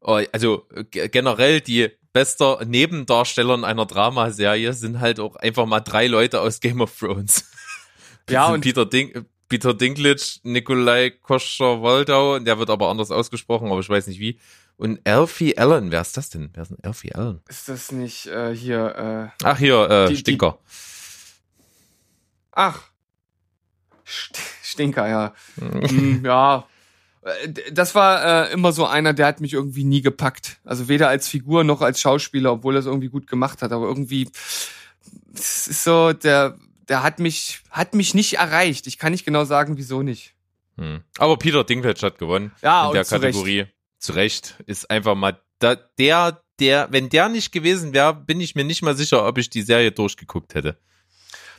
Speaker 1: äh, also g- generell die bester Nebendarsteller in einer Dramaserie sind halt auch einfach mal drei Leute aus Game of Thrones.
Speaker 2: Ja, und-
Speaker 1: Peter, Ding, Peter Dinklage, Nikolai Koscher-Waldau, der wird aber anders ausgesprochen, aber ich weiß nicht wie. Und Alfie Allen, wer ist das denn? Wer ist denn Alfie Allen?
Speaker 2: Ist das nicht äh, hier, äh,
Speaker 1: Ach, hier, äh,
Speaker 2: Die- die-
Speaker 1: Stinker.
Speaker 2: ach, St Stinker, ja. Hm, ja. Äh, Das war äh, immer so einer, der hat mich irgendwie nie gepackt. Also weder als Figur noch als Schauspieler, obwohl er es irgendwie gut gemacht hat. Aber irgendwie, es ist so, der, der hat mich, hat mich nicht erreicht. Ich kann nicht genau sagen, wieso nicht.
Speaker 1: Hm. Aber Peter Dinklage hat gewonnen.
Speaker 2: Ja,
Speaker 1: in
Speaker 2: und
Speaker 1: der
Speaker 2: zu Recht.
Speaker 1: Kategorie. Zu Recht. Ist einfach mal da, der, der, wenn der nicht gewesen wäre, bin ich mir nicht mal sicher, ob ich die Serie durchgeguckt hätte.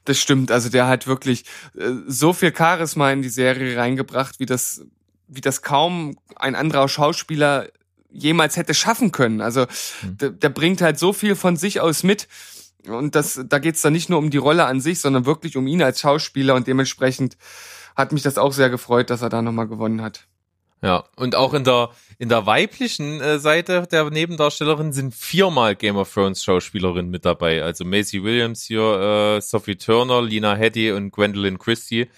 Speaker 2: Das stimmt. Also der hat wirklich äh, so viel Charisma in die Serie reingebracht, wie das, wie das kaum ein anderer Schauspieler jemals hätte schaffen können. Also
Speaker 1: Hm.
Speaker 2: der, der bringt halt so viel von sich aus mit. Und das, da geht's dann nicht nur um die Rolle an sich, sondern wirklich um ihn als Schauspieler und dementsprechend hat mich das auch sehr gefreut, dass er da nochmal gewonnen hat.
Speaker 1: Ja, und auch in der, in der weiblichen äh, Seite der Nebendarstellerin sind viermal Game of Thrones Schauspielerinnen mit dabei. Also Macy Williams hier, äh, Sophie Turner, Lina Headey und Gwendolyn Christie.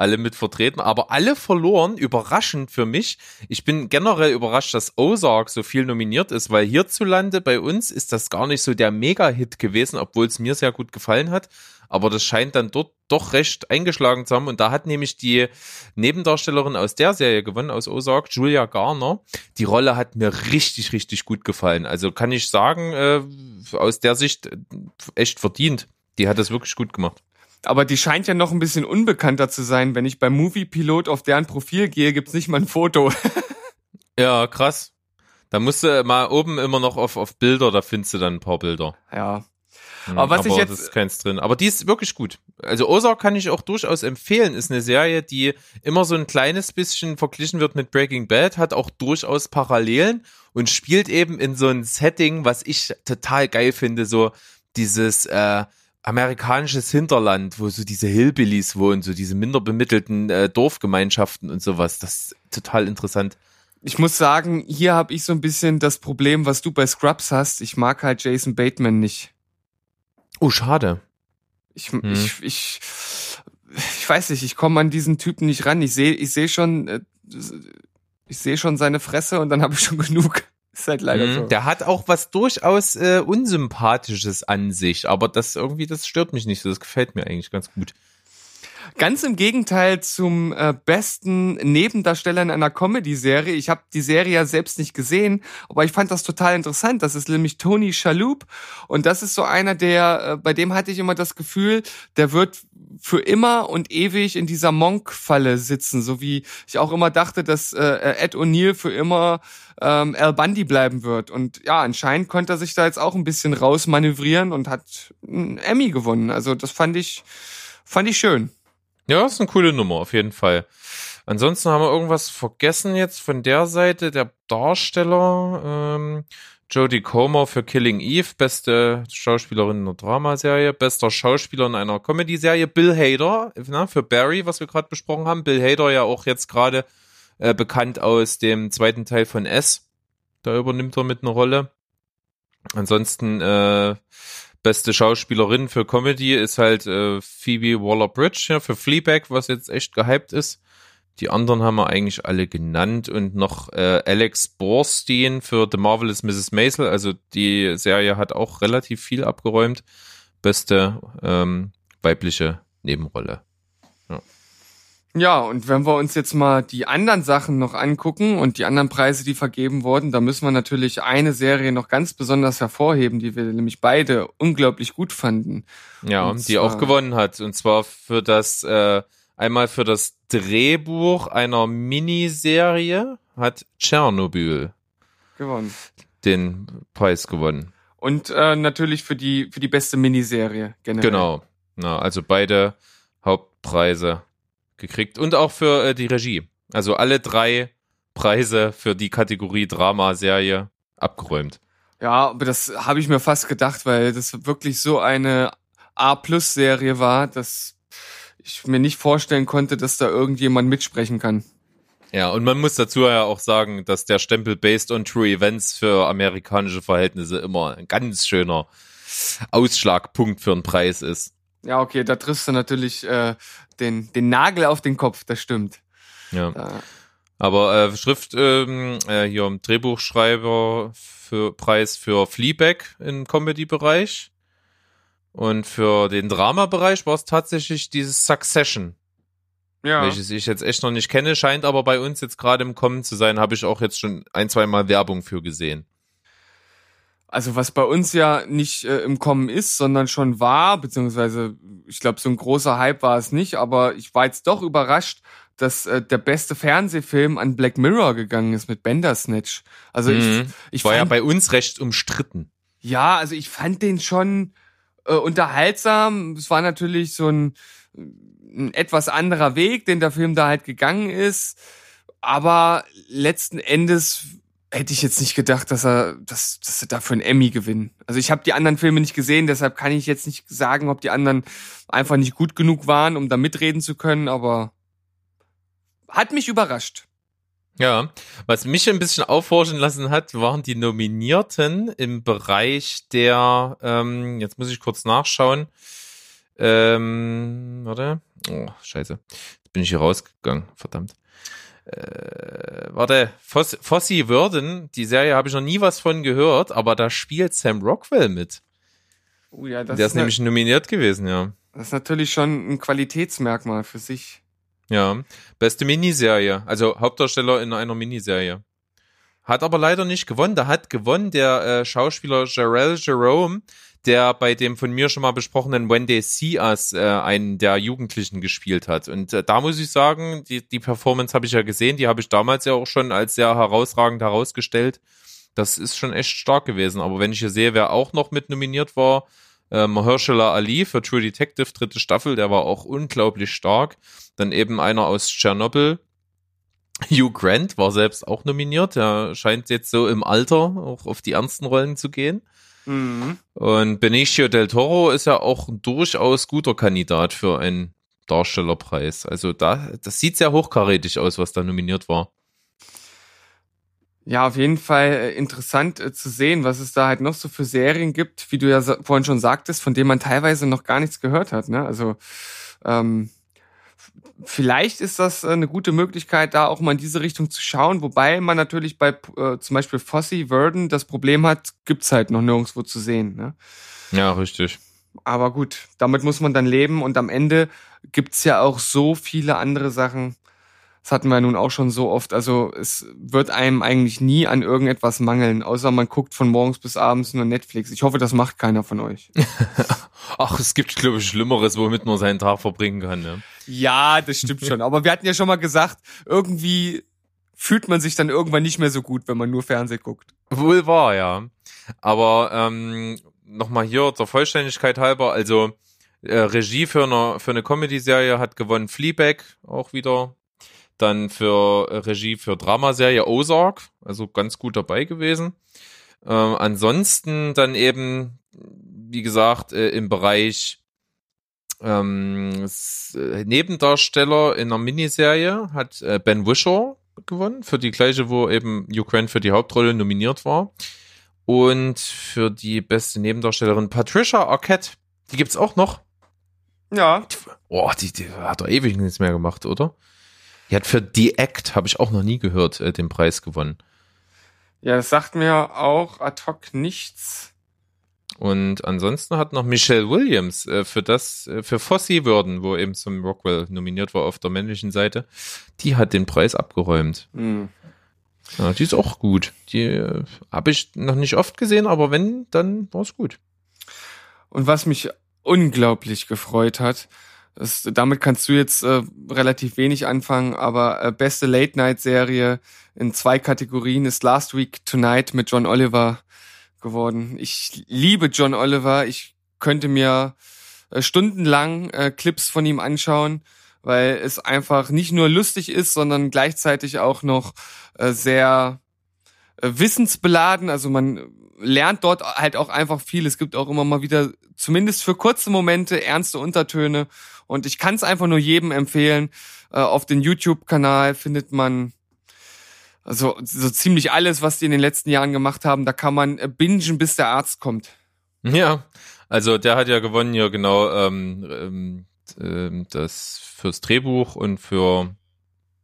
Speaker 1: Alle mit vertreten, aber alle verloren, überraschend für mich. Ich bin generell überrascht, dass Ozark so viel nominiert ist, weil hierzulande bei uns ist das gar nicht so der Mega-Hit gewesen, obwohl es mir sehr gut gefallen hat. Aber das scheint dann dort doch recht eingeschlagen zu haben. Und da hat nämlich die Nebendarstellerin aus der Serie gewonnen, aus Ozark, Julia Garner. Die Rolle hat mir richtig, richtig gut gefallen. Also kann ich sagen, äh, aus der Sicht äh, echt verdient. Die hat das wirklich gut gemacht.
Speaker 2: Aber die scheint ja noch ein bisschen unbekannter zu sein. Wenn ich beim Movie Pilot auf deren Profil gehe, gibt's nicht mal ein Foto.
Speaker 1: Ja, krass. Da musst du mal oben immer noch auf, auf Bilder, da findest du dann ein paar Bilder.
Speaker 2: ja.
Speaker 1: Hm,
Speaker 2: Aber was ich jetzt-
Speaker 1: das ist keins drin. Aber die ist wirklich gut. Also Ozark kann ich auch durchaus empfehlen. Ist eine Serie, die immer so ein kleines bisschen verglichen wird mit Breaking Bad, hat auch durchaus Parallelen und spielt eben in so ein Setting, was ich total geil finde, so dieses äh, amerikanisches Hinterland, wo so diese Hillbillies wohnen, so diese minder bemittelten äh, Dorfgemeinschaften und sowas. Das ist total interessant.
Speaker 2: Ich muss sagen, hier habe ich so ein bisschen das Problem, was du bei Scrubs hast. Ich mag halt Jason Bateman nicht.
Speaker 1: Oh, schade.
Speaker 2: Ich,
Speaker 1: Hm.
Speaker 2: ich, ich, ich weiß nicht, ich komme an diesen Typen nicht ran. Ich sehe ich seh schon, äh, ich sehe schon seine Fresse und dann habe ich schon genug. Ist halt leider
Speaker 1: Mhm.
Speaker 2: so.
Speaker 1: Der hat auch was durchaus äh, Unsympathisches an sich, aber das irgendwie, das stört mich nicht so. Das gefällt mir eigentlich ganz gut.
Speaker 2: Ganz im Gegenteil zum äh, besten Nebendarsteller in einer Comedy-Serie. Ich habe die Serie ja selbst nicht gesehen, aber ich fand das total interessant. Das ist nämlich Tony Shalhoub und das ist so einer, der, äh, bei dem hatte ich immer das Gefühl, der wird für immer und ewig in dieser Monk-Falle sitzen, so wie ich auch immer dachte, dass äh, Ed O'Neill für immer ähm, Al Bundy bleiben wird. Und ja, anscheinend konnte er sich da jetzt auch ein bisschen rausmanövrieren und hat einen Emmy gewonnen. Also das fand ich, fand ich schön.
Speaker 1: Ja, ist eine coole Nummer, auf jeden Fall. Ansonsten haben wir irgendwas vergessen jetzt von der Seite. Der Darsteller, ähm, Jodie Comer für Killing Eve, beste Schauspielerin in einer Dramaserie, bester Schauspieler in einer Comedy-Serie, Bill Hader ne, für Barry, was wir gerade besprochen haben. Bill Hader ja auch jetzt gerade äh, bekannt aus dem zweiten Teil von S. Da übernimmt er mit einer Rolle. Ansonsten äh, beste Schauspielerin für Comedy ist halt äh, Phoebe Waller-Bridge ja, für Fleabag, was jetzt echt gehypt ist. Die anderen haben wir eigentlich alle genannt und noch äh, Alex Borstein für The Marvelous Mrs. Maisel. Also die Serie hat auch relativ viel abgeräumt. Beste ähm, weibliche Nebenrolle.
Speaker 2: Ja, und wenn wir uns jetzt mal die anderen Sachen noch angucken und die anderen Preise, die vergeben wurden, da müssen wir natürlich eine Serie noch ganz besonders hervorheben, die wir nämlich beide unglaublich gut fanden.
Speaker 1: Ja,
Speaker 2: Und
Speaker 1: die auch gewonnen hat. Und zwar für das, äh, einmal für das Drehbuch einer Miniserie hat Tschernobyl
Speaker 2: Gewonnen.
Speaker 1: den Preis gewonnen.
Speaker 2: Und äh, natürlich für die für die beste Miniserie generell.
Speaker 1: Genau. Na, also beide Hauptpreise gekriegt. Und auch für äh, die Regie. Also alle drei Preise für die Kategorie Dramaserie abgeräumt.
Speaker 2: Ja, aber das habe ich mir fast gedacht, weil das wirklich so eine A-Plus-Serie war, dass ich mir nicht vorstellen konnte, dass da irgendjemand mitsprechen kann.
Speaker 1: Ja, und man muss dazu ja auch sagen, dass der Stempel Based on True Events für amerikanische Verhältnisse immer ein ganz schöner Ausschlagpunkt für einen Preis ist.
Speaker 2: Ja, okay, da triffst du natürlich äh, den, den Nagel auf den Kopf, das stimmt.
Speaker 1: Ja.
Speaker 2: Da,
Speaker 1: Aber äh, Schrift ähm, äh, hier im Drehbuchschreiber für Preis für Fleabag im Comedy-Bereich. Und für den Drama-Bereich war es tatsächlich dieses Succession,
Speaker 2: ja.
Speaker 1: welches ich jetzt echt noch nicht kenne, scheint aber bei uns jetzt gerade im Kommen zu sein, habe ich auch jetzt schon ein, zwei Mal Werbung für gesehen.
Speaker 2: Also was bei uns ja nicht äh, im Kommen ist, sondern schon war, beziehungsweise ich glaube, so ein großer Hype war es nicht, aber ich war jetzt doch überrascht, dass äh, der beste Fernsehfilm an Black Mirror gegangen ist mit Bandersnatch. Also ich,
Speaker 1: Mhm.
Speaker 2: ich
Speaker 1: war ja bei uns recht umstritten.
Speaker 2: ja, also ich fand den schon äh, unterhaltsam. Es war natürlich so ein, ein etwas anderer Weg, den der Film da halt gegangen ist. Aber letzten Endes hätte ich jetzt nicht gedacht, dass er, dass, dass er dafür einen Emmy gewinnen. Also ich habe die anderen Filme nicht gesehen, deshalb kann ich jetzt nicht sagen, ob die anderen einfach nicht gut genug waren, um da mitreden zu können, aber hat mich überrascht.
Speaker 1: Ja, was mich ein bisschen aufhorchen lassen hat, waren die Nominierten im Bereich der, ähm, jetzt muss ich kurz nachschauen, ähm, warte, oh, scheiße, jetzt bin ich hier rausgegangen, verdammt. Äh, warte, Foss, Fossi Würden, die Serie habe ich noch nie was von gehört, aber da spielt Sam Rockwell mit.
Speaker 2: Oh ja, das
Speaker 1: Der
Speaker 2: ist,
Speaker 1: ist nämlich nominiert gewesen, ja.
Speaker 2: das ist natürlich schon ein Qualitätsmerkmal für sich.
Speaker 1: Ja, beste Miniserie, also Hauptdarsteller in einer Miniserie. Hat aber leider nicht gewonnen. Da hat gewonnen der äh, Schauspieler Jarrell Jerome, der bei dem von mir schon mal besprochenen When They See Us äh, einen der Jugendlichen gespielt hat. Und äh, da muss ich sagen, die, die Performance habe ich ja gesehen, die habe ich damals ja auch schon als sehr herausragend herausgestellt. Das ist schon echt stark gewesen. Aber wenn ich hier sehe, wer auch noch mit nominiert war, äh, Mahershala Ali für True Detective, dritte Staffel, der war auch unglaublich stark. Dann eben einer aus Tschernobyl. Hugh Grant war selbst auch nominiert. Der scheint jetzt so im Alter auch auf die ernsten Rollen zu gehen.
Speaker 2: Mhm.
Speaker 1: Und Benicio del Toro ist ja auch ein durchaus guter Kandidat für einen Darstellerpreis. Also da, das sieht sehr hochkarätig aus, was da nominiert war.
Speaker 2: Ja, auf jeden Fall äh, interessant äh, zu sehen, was es da halt noch so für Serien gibt, wie du ja vorhin schon sagtest, von denen man teilweise noch gar nichts gehört hat. Ne? Also ähm, vielleicht ist das äh, eine gute Möglichkeit, da auch mal in diese Richtung zu schauen, wobei man natürlich bei äh, zum Beispiel Fossey Verdon das Problem hat, gibt's halt noch nirgendwo zu sehen. Ne?
Speaker 1: Ja, richtig.
Speaker 2: Aber gut, damit muss man dann leben und am Ende gibt's ja auch so viele andere Sachen. Das hatten wir nun auch schon so oft. Also es wird einem eigentlich nie an irgendetwas mangeln, außer man guckt von morgens bis abends nur Netflix. Ich hoffe, das macht keiner von euch.
Speaker 1: Ach, es gibt, glaube ich, Schlimmeres, womit man seinen Tag verbringen kann. Ne?
Speaker 2: ja, das stimmt schon. Aber wir hatten ja schon mal gesagt, irgendwie fühlt man sich dann irgendwann nicht mehr so gut, wenn man nur Fernsehen guckt.
Speaker 1: Wohl wahr, ja. Aber ähm, nochmal hier der Vollständigkeit halber, also äh, Regie für eine, für eine Comedy-Serie hat gewonnen Fleabag auch wieder. Dann für äh, Regie für Dramaserie Ozark, also ganz gut dabei gewesen. Ähm, ansonsten dann eben, wie gesagt, äh, im Bereich ähm, äh, Nebendarsteller in einer Miniserie hat äh, Ben Wishaw gewonnen, für die gleiche, wo eben Grant für die Hauptrolle nominiert war. Und für die beste Nebendarstellerin Patricia Arquette, die gibt's auch noch.
Speaker 2: Ja,
Speaker 1: Oh, die, die hat doch ewig nichts mehr gemacht, oder? Die hat für The Act, habe ich auch noch nie gehört, äh, den Preis gewonnen.
Speaker 2: ja, das sagt mir auch ad hoc nichts.
Speaker 1: Und ansonsten hat noch Michelle Williams äh, für das, äh, für Fosse Würden, wo eben zum Rockwell nominiert war auf der männlichen Seite, die hat den Preis abgeräumt.
Speaker 2: Hm.
Speaker 1: Ja, die ist auch gut. Die äh, habe ich noch nicht oft gesehen, aber wenn, dann war es gut.
Speaker 2: Und was mich unglaublich gefreut hat, das, damit kannst du jetzt äh, relativ wenig anfangen, aber äh, beste Late-Night-Serie in zwei Kategorien ist Last Week Tonight mit John Oliver geworden. Ich liebe John Oliver. Ich könnte mir äh, stundenlang äh, Clips von ihm anschauen, weil es einfach nicht nur lustig ist, sondern gleichzeitig auch noch äh, sehr äh, wissensbeladen. Also man lernt dort halt auch einfach viel. Es gibt auch immer mal wieder, zumindest für kurze Momente, ernste Untertöne. Und ich kann es einfach nur jedem empfehlen. Äh, auf den YouTube-Kanal findet man also so ziemlich alles, was die in den letzten Jahren gemacht haben. Da kann man äh, bingen, bis der Arzt kommt.
Speaker 1: Ja, also der hat ja gewonnen ja genau ähm, ähm, ähm, das fürs Drehbuch und für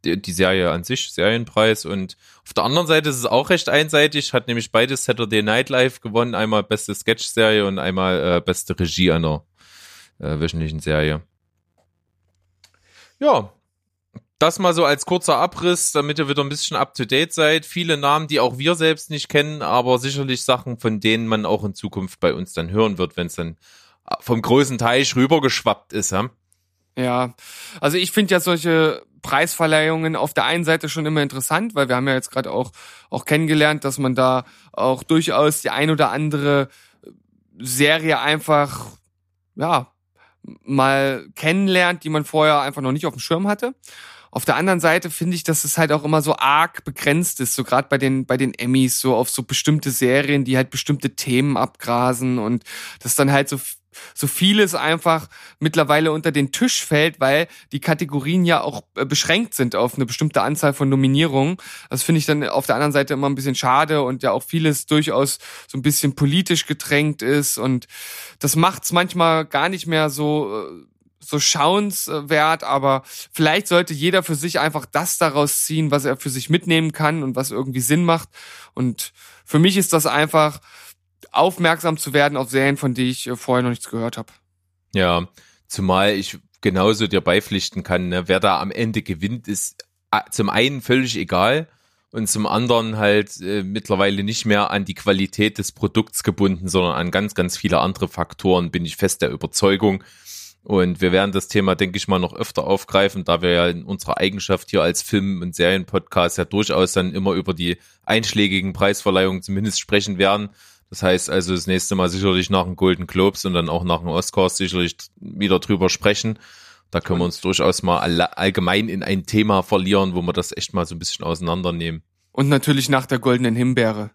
Speaker 1: die, die Serie an sich, Serienpreis. Und auf der anderen Seite ist es auch recht einseitig, hat nämlich beides Saturday Night Live gewonnen, einmal beste Sketch-Serie und einmal äh, beste Regie einer äh, wöchentlichen Serie. Ja, das mal so als kurzer Abriss, damit ihr wieder ein bisschen up to date seid. Viele Namen, die auch wir selbst nicht kennen, aber sicherlich Sachen, von denen man auch in Zukunft bei uns dann hören wird, wenn es dann vom großen Teich rübergeschwappt ist. Ja?
Speaker 2: Ja, also ich finde ja solche Preisverleihungen auf der einen Seite schon immer interessant, weil wir haben ja jetzt gerade auch auch kennengelernt, dass man da auch durchaus die ein oder andere Serie einfach ja mal kennenlernt, die man vorher einfach noch nicht auf dem Schirm hatte. Auf der anderen Seite finde ich, dass es halt auch immer so arg begrenzt ist, so gerade bei den bei den Emmys so auf so bestimmte Serien, die halt bestimmte Themen abgrasen und das dann halt so so vieles einfach mittlerweile unter den Tisch fällt, weil die Kategorien ja auch äh, beschränkt sind auf eine bestimmte Anzahl von Nominierungen. Das finde ich dann auf der anderen Seite immer ein bisschen schade und ja auch vieles durchaus so ein bisschen politisch getränkt ist und das macht's manchmal gar nicht mehr so äh, so schauenswert, aber vielleicht sollte jeder für sich einfach das daraus ziehen, was er für sich mitnehmen kann und was irgendwie Sinn macht. Und für mich ist das einfach aufmerksam zu werden auf Serien, von denen ich äh, vorher noch nichts gehört habe.
Speaker 1: Ja, zumal ich genauso dir beipflichten kann, ne? wer da am Ende gewinnt, ist äh, zum einen völlig egal und zum anderen halt äh, mittlerweile nicht mehr an die Qualität des Produkts gebunden, sondern an ganz, ganz viele andere Faktoren, bin ich fest der Überzeugung. Und wir werden das Thema, denke ich mal, noch öfter aufgreifen, da wir ja in unserer Eigenschaft hier als Film- und Serienpodcast ja durchaus dann immer über die einschlägigen Preisverleihungen zumindest sprechen werden. Das heißt also das nächste Mal sicherlich nach dem Golden Globes und dann auch nach dem Oscars sicherlich wieder drüber sprechen. Da können wir uns durchaus mal allgemein in ein Thema verlieren, wo wir das echt mal so ein bisschen auseinandernehmen.
Speaker 2: Und natürlich nach der goldenen Himbeere.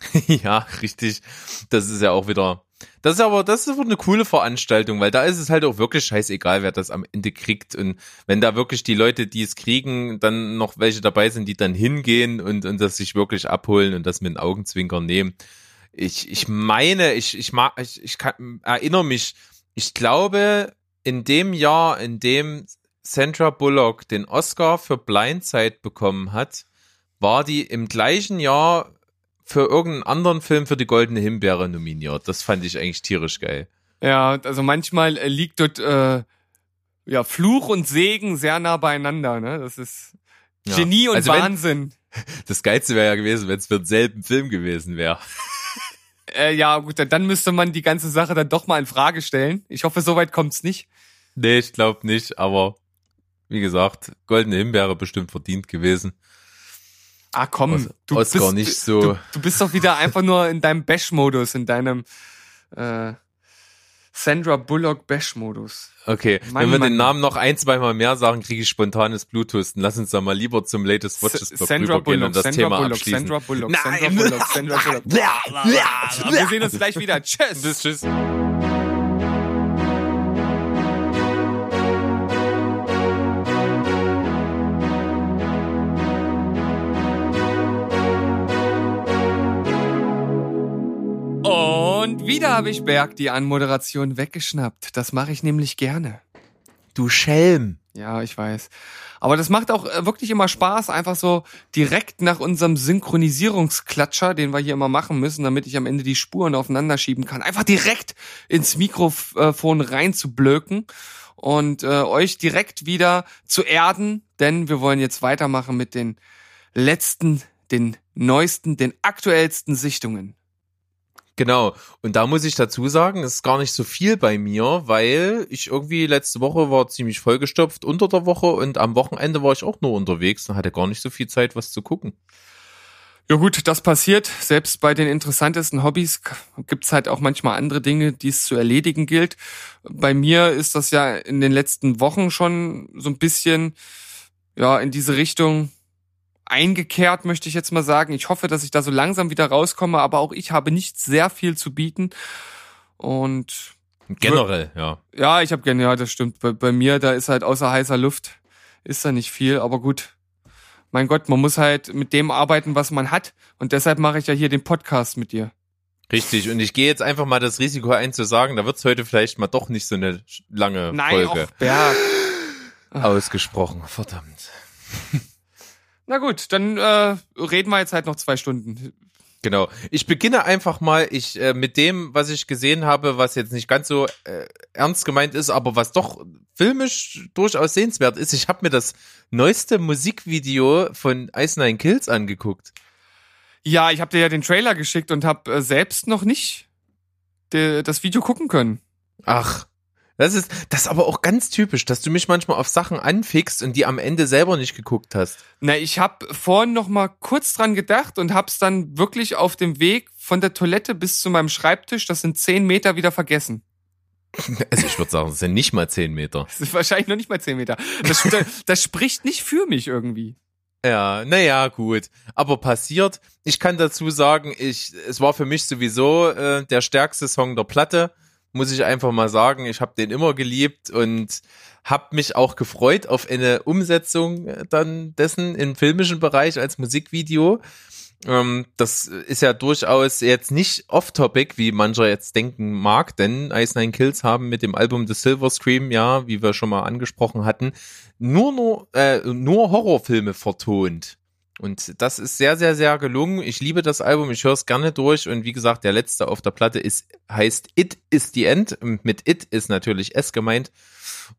Speaker 1: ja, richtig. Das ist ja auch wieder. Das ist aber, das ist eine coole Veranstaltung, weil da ist es halt auch wirklich scheißegal, wer das am Ende kriegt. Und wenn da wirklich die Leute, die es kriegen, dann noch welche dabei sind, die dann hingehen und, und das sich wirklich abholen und das mit den Augenzwinkern nehmen. Ich, ich meine, ich, ich mag, ich, ich kann, erinnere mich, ich glaube, in dem Jahr, in dem Sandra Bullock den Oscar für Blindside bekommen hat, war die im gleichen Jahr für irgendeinen anderen Film für die Goldene Himbeere nominiert. Das fand ich eigentlich tierisch geil.
Speaker 2: Ja, also manchmal äh, liegt dort äh, ja Fluch und Segen sehr nah beieinander. Ne? Das ist ja. Genie und also Wahnsinn.
Speaker 1: Wenn, das Geilste wäre ja gewesen, wenn es für denselben Film gewesen wäre.
Speaker 2: Äh, ja, gut, dann müsste man die ganze Sache dann doch mal in Frage stellen. Ich hoffe, soweit kommt's nicht.
Speaker 1: Nee, ich glaube nicht, aber wie gesagt, Goldene Himbeere bestimmt verdient gewesen.
Speaker 2: Ah komm, Os
Speaker 1: du Oscar bist, nicht so.
Speaker 2: Du, du, bist doch wieder einfach nur in deinem Bash-Modus, in deinem äh, Sandra Bullock Bash-Modus.
Speaker 1: Okay, Mann, wenn wir Mann. den Namen noch ein, zwei Mal mehr sagen, kriege ich spontanes Bluthusten. Lass uns da mal lieber zum Latest Watches
Speaker 2: Blog Sandra rübergehen und das
Speaker 1: Sandra
Speaker 2: Thema
Speaker 1: Bullock, abschließen.
Speaker 2: Sandra Bullock, Nein. Sandra Bullock, Sandra Bullock. wir sehen uns gleich wieder. Tschüss.
Speaker 1: Bis tschüss.
Speaker 2: Wieder habe ich Berg die Anmoderation weggeschnappt. Das mache ich nämlich gerne.
Speaker 1: Du Schelm.
Speaker 2: Ja, ich weiß. Aber das macht auch äh, wirklich immer Spaß, einfach so direkt nach unserem Synchronisierungsklatscher, den wir hier immer machen müssen, damit ich am Ende die Spuren aufeinander schieben kann, einfach direkt ins Mikrofon reinzublöken und äh, euch direkt wieder zu erden, denn wir wollen jetzt weitermachen mit den letzten, den neuesten, den aktuellsten Sichtungen.
Speaker 1: Genau. Und da muss ich dazu sagen, es ist gar nicht so viel bei mir, weil ich irgendwie letzte Woche war ziemlich vollgestopft unter der Woche und am Wochenende war ich auch nur unterwegs und hatte gar nicht so viel Zeit, was zu gucken.
Speaker 2: Ja gut, das passiert. Selbst bei den interessantesten Hobbys gibt's halt auch manchmal andere Dinge, die es zu erledigen gilt. Bei mir ist das ja in den letzten Wochen schon so ein bisschen ja in diese Richtung eingekehrt, möchte ich jetzt mal sagen. Ich hoffe, dass ich da so langsam wieder rauskomme, aber auch ich habe nicht sehr viel zu bieten. Und
Speaker 1: Generell, ja.
Speaker 2: ja, ich habe gerne, ja, das stimmt. Bei, bei mir, da ist halt außer heißer Luft, ist da nicht viel, aber gut. Mein Gott, man muss halt mit dem arbeiten, was man hat. Und deshalb mache ich ja hier den Podcast mit dir.
Speaker 1: Richtig. Und ich gehe jetzt einfach mal das Risiko ein zu sagen, da wird's heute vielleicht mal doch nicht so eine lange
Speaker 2: Nein,
Speaker 1: Folge
Speaker 2: auch Berg.
Speaker 1: ausgesprochen. Verdammt.
Speaker 2: Na gut, dann äh, reden wir jetzt halt noch zwei Stunden.
Speaker 1: Genau. Ich beginne einfach mal ich äh, mit dem, was ich gesehen habe, was jetzt nicht ganz so äh, ernst gemeint ist, aber was doch filmisch durchaus sehenswert ist. Ich habe mir das neueste Musikvideo von Ice Nine Kills angeguckt.
Speaker 2: Ja, ich habe dir ja den Trailer geschickt und habe äh, selbst noch nicht de, das Video gucken können.
Speaker 1: Ach, das ist das ist aber auch ganz typisch, dass du mich manchmal auf Sachen anfickst und die am Ende selber nicht geguckt hast.
Speaker 2: Na, ich habe vorhin noch mal kurz dran gedacht und hab's dann wirklich auf dem Weg von der Toilette bis zu meinem Schreibtisch, das sind zehn Meter, wieder vergessen.
Speaker 1: Also ich würde sagen, es sind nicht mal zehn Meter.
Speaker 2: Das ist wahrscheinlich noch nicht mal zehn Meter. Das, das, das spricht nicht für mich irgendwie.
Speaker 1: Ja, naja, gut. Aber passiert. Ich kann dazu sagen, ich, es war für mich sowieso äh, der stärkste Song der Platte, muss ich einfach mal sagen. Ich habe den immer geliebt und habe mich auch gefreut auf eine Umsetzung äh, dann dessen im filmischen Bereich als Musikvideo. Ähm, das ist ja durchaus jetzt nicht off-topic, wie mancher jetzt denken mag, denn Ice Nine Kills haben mit dem Album The Silver Scream, ja, wie wir schon mal angesprochen hatten, nur, nur, äh, nur Horrorfilme vertont. Und das ist sehr, sehr, sehr gelungen. Ich liebe das Album, ich höre es gerne durch. Und wie gesagt, der letzte auf der Platte ist, heißt It is the End. Und mit It ist natürlich S gemeint.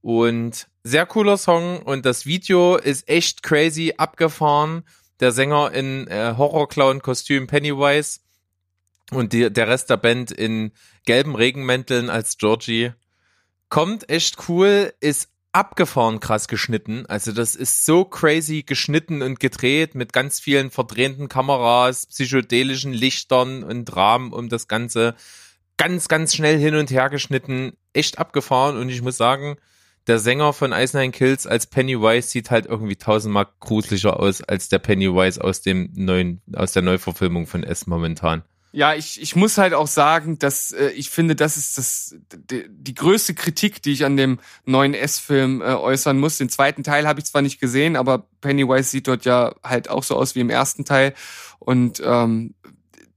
Speaker 1: Und sehr cooler Song. Und das Video ist echt crazy abgefahren. Der Sänger in äh, Horror-Clown-Kostüm Pennywise. Und die, der Rest der Band in gelben Regenmänteln als Georgie. Kommt echt cool, ist abgefahren krass geschnitten. Also das ist so crazy geschnitten und gedreht mit ganz vielen verdrehten Kameras, psychedelischen Lichtern und Rahmen um das Ganze. Ganz, ganz schnell hin und her geschnitten. Echt abgefahren und ich muss sagen, der Sänger von Ice Nine Kills als Pennywise sieht halt irgendwie tausendmal gruseliger aus als der Pennywise aus dem neuen, aus der Neuverfilmung von S momentan.
Speaker 2: Ja, ich, ich muss halt auch sagen, dass äh, ich finde, das ist das die, die größte Kritik, die ich an dem neuen S-Film äh, äußern muss. Den zweiten Teil habe ich zwar nicht gesehen, aber Pennywise sieht dort ja halt auch so aus wie im ersten Teil. Und ähm,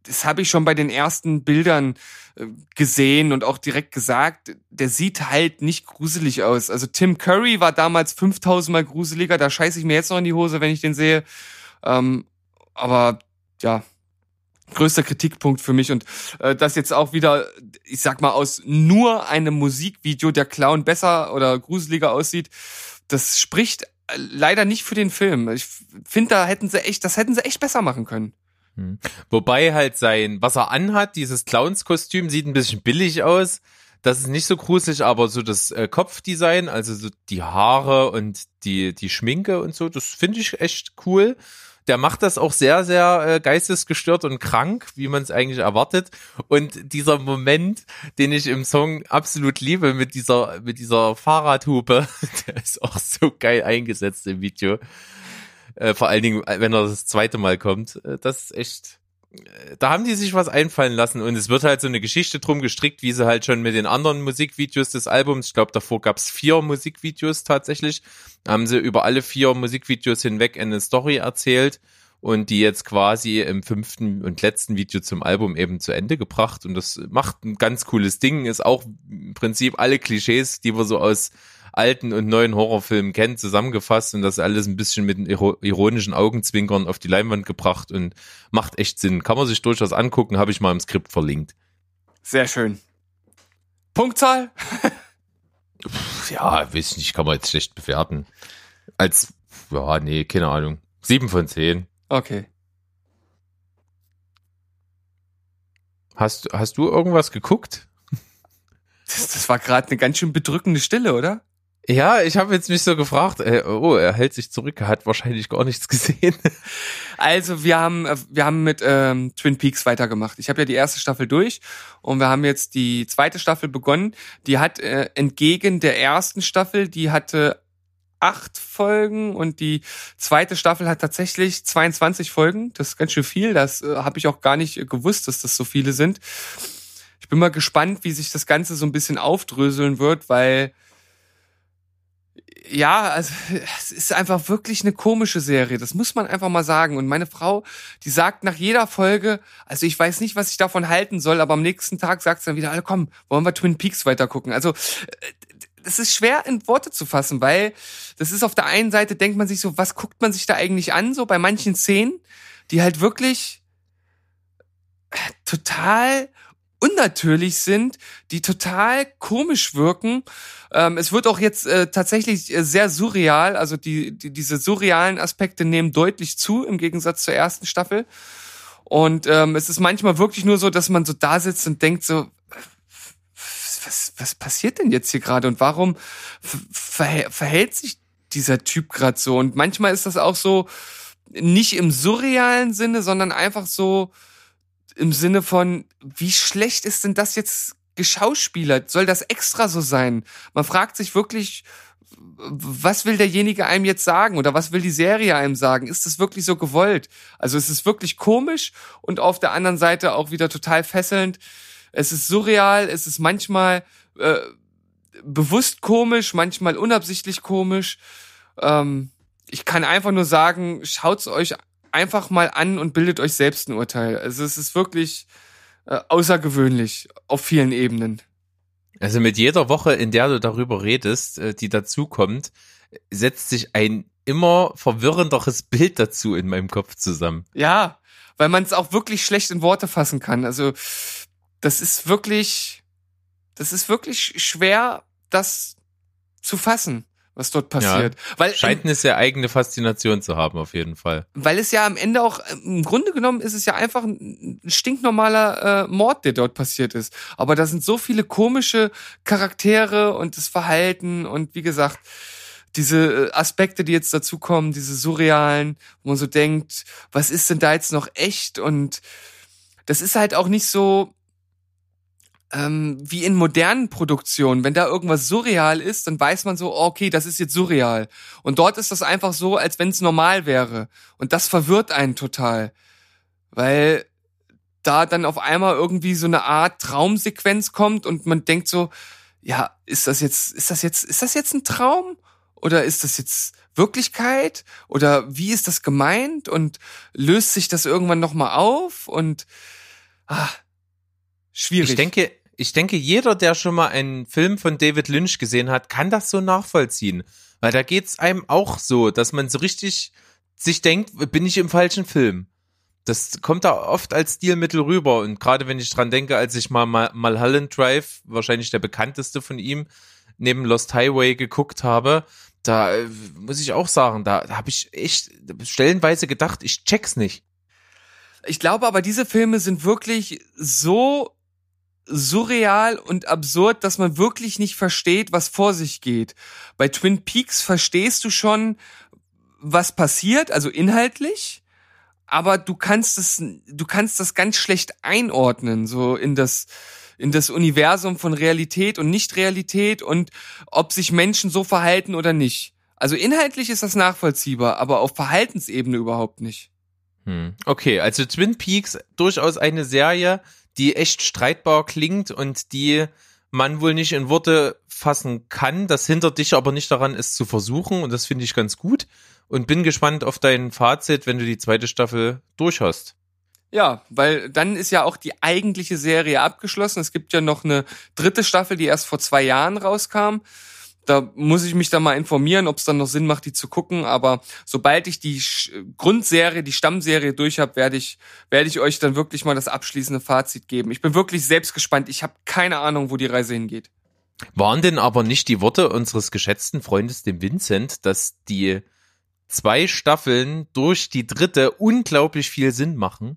Speaker 2: das habe ich schon bei den ersten Bildern äh, gesehen und auch direkt gesagt, der sieht halt nicht gruselig aus. Also Tim Curry war damals 5000 Mal gruseliger, da scheiße ich mir jetzt noch in die Hose, wenn ich den sehe. Ähm, aber ja, größter Kritikpunkt für mich und äh, das jetzt auch wieder, ich sag mal, aus nur einem Musikvideo der Clown besser oder gruseliger aussieht, das spricht äh, leider nicht für den Film. Ich finde, da hätten sie echt, das hätten sie echt besser machen können.
Speaker 1: Hm. Wobei halt sein, was er anhat, dieses Clownskostüm, sieht ein bisschen billig aus. Das ist nicht so gruselig, aber so das äh, Kopfdesign, also so die Haare und die, die Schminke und so, das finde ich echt cool. Der macht das auch sehr, sehr äh, geistesgestört und krank, wie man es eigentlich erwartet. Und dieser Moment, den ich im Song absolut liebe, mit dieser, mit dieser Fahrradhupe, der ist auch so geil eingesetzt im Video. Äh, vor allen Dingen, wenn er das zweite Mal kommt. Äh, das ist echt, äh, da haben die sich was einfallen lassen und es wird halt so eine Geschichte drum gestrickt, wie sie halt schon mit den anderen Musikvideos des Albums, ich glaube davor gab's vier Musikvideos tatsächlich, haben sie über alle vier Musikvideos hinweg eine Story erzählt und die jetzt quasi im fünften und letzten Video zum Album eben zu Ende gebracht und das macht ein ganz cooles Ding, ist auch im Prinzip alle Klischees, die wir so aus alten und neuen Horrorfilmen kennt, zusammengefasst und das alles ein bisschen mit iro- ironischen Augenzwinkern auf die Leinwand gebracht und macht echt Sinn. Kann man sich durchaus angucken, habe ich mal im Skript verlinkt.
Speaker 2: Sehr schön. Punktzahl?
Speaker 1: Ja, weiß ich nicht, kann man jetzt schlecht bewerten. Als, ja, nee, keine Ahnung. Sieben von zehn.
Speaker 2: Okay.
Speaker 1: Hast, hast du irgendwas geguckt?
Speaker 2: Das, das war gerade eine ganz schön bedrückende Stille, oder?
Speaker 1: Ja, ich habe jetzt mich so gefragt, äh, oh, er hält sich zurück, er hat wahrscheinlich gar nichts gesehen.
Speaker 2: Also wir haben äh, wir haben mit ähm, Twin Peaks weitergemacht. Ich habe ja die erste Staffel durch und wir haben jetzt die zweite Staffel begonnen. Die hat äh, entgegen der ersten Staffel, die hatte acht Folgen und die zweite Staffel hat tatsächlich 22 Folgen. Das ist ganz schön viel. Das äh, habe ich auch gar nicht äh, gewusst, dass das so viele sind. Ich bin mal gespannt, wie sich das Ganze so ein bisschen aufdröseln wird, weil ja, also es ist einfach wirklich eine komische Serie. Das muss man einfach mal sagen. Und meine Frau, die sagt nach jeder Folge, also ich weiß nicht, was ich davon halten soll, aber am nächsten Tag sagt sie dann wieder, alle komm, wollen wir Twin Peaks weitergucken. Also das ist schwer in Worte zu fassen, weil das ist auf der einen Seite denkt man sich so, was guckt man sich da eigentlich an, so bei manchen Szenen, die halt wirklich äh, total unnatürlich sind, die total komisch wirken. Ähm, es wird auch jetzt äh, tatsächlich äh, sehr surreal, also die, die, diese surrealen Aspekte nehmen deutlich zu im Gegensatz zur ersten Staffel. Und ähm, es ist manchmal wirklich nur so, dass man so da sitzt und denkt so, was, was passiert denn jetzt hier gerade und warum ver verhält sich dieser Typ gerade so? Und manchmal ist das auch so nicht im surrealen Sinne, sondern einfach so im Sinne von, wie schlecht ist denn das jetzt geschauspielert? Soll das extra so sein? Man fragt sich wirklich, was will derjenige einem jetzt sagen oder was will die Serie einem sagen? Ist das wirklich so gewollt? Also es ist wirklich komisch und auf der anderen Seite auch wieder total fesselnd. Es ist surreal, es ist manchmal äh, bewusst komisch, manchmal unabsichtlich komisch. Ähm, ich kann einfach nur sagen, schaut's euch einfach mal an und bildet euch selbst ein Urteil. Also es ist wirklich äh, außergewöhnlich auf vielen Ebenen.
Speaker 1: Also mit jeder Woche, in der du darüber redest, äh, die dazukommt, setzt sich ein immer verwirrenderes Bild dazu in meinem Kopf zusammen.
Speaker 2: Ja, weil man es auch wirklich schlecht in Worte fassen kann. Also das ist wirklich, das ist wirklich schwer, das zu fassen, was dort passiert. Weil
Speaker 1: Scheint eine sehr eigene Faszination zu haben, auf jeden Fall.
Speaker 2: weil es ja am Ende auch, im Grunde genommen ist es ja einfach ein ein stinknormaler äh, Mord, der dort passiert ist. Aber da sind so viele komische Charaktere und das Verhalten und wie gesagt, diese äh, Aspekte, die jetzt dazukommen, diese surrealen, wo man so denkt, was ist denn da jetzt noch echt? Und das ist halt auch nicht so ähm, wie in modernen Produktionen. Wenn da irgendwas surreal ist, dann weiß man so, oh, okay, das ist jetzt surreal. Und dort ist das einfach so, als wenn es normal wäre. Und das verwirrt einen total. Weil da dann auf einmal irgendwie so eine Art Traumsequenz kommt und man denkt so, ja, ist das jetzt, ist das jetzt, ist das jetzt ein Traum? Oder ist das jetzt Wirklichkeit? Oder wie ist das gemeint? Und löst sich das irgendwann nochmal auf? Und ah, schwierig.
Speaker 1: Ich denke, ich denke, jeder, der schon mal einen Film von David Lynch gesehen hat, kann das so nachvollziehen. Weil da geht's einem auch so, dass man so richtig sich denkt, bin ich im falschen Film. Das kommt da oft als Stilmittel rüber. Und gerade wenn ich dran denke, als ich mal Mulholland Drive, wahrscheinlich der bekannteste von ihm, neben Lost Highway geguckt habe, da äh, muss ich auch sagen, da, da habe ich echt stellenweise gedacht, ich check's nicht.
Speaker 2: Ich glaube aber, diese Filme sind wirklich so surreal und absurd, dass man wirklich nicht versteht, was vor sich geht. Bei Twin Peaks verstehst du schon, was passiert, also inhaltlich, aber du kannst es, du kannst das ganz schlecht einordnen, so in das, in das Universum von Realität und Nicht-Realität und ob sich Menschen so verhalten oder nicht. Also inhaltlich ist das nachvollziehbar, aber auf Verhaltensebene überhaupt nicht.
Speaker 1: Hm. Okay, also Twin Peaks durchaus eine Serie, die echt streitbar klingt und die man wohl nicht in Worte fassen kann. Das hindert dich aber nicht daran, es zu versuchen und das finde ich ganz gut und bin gespannt auf dein Fazit, wenn du die zweite Staffel durch hast.
Speaker 2: Ja, weil dann ist ja auch die eigentliche Serie abgeschlossen. Es gibt ja noch eine dritte Staffel, die erst vor zwei Jahren rauskam. Da muss ich mich dann mal informieren, ob es dann noch Sinn macht, die zu gucken. Aber sobald ich die Sch- Grundserie, die Stammserie durch habe, werde ich, werde ich euch dann wirklich mal das abschließende Fazit geben. Ich bin wirklich selbst gespannt. Ich habe keine Ahnung, wo die Reise hingeht.
Speaker 1: Waren denn aber nicht die Worte unseres geschätzten Freundes, dem Vincent, dass die zwei Staffeln durch die dritte unglaublich viel Sinn machen?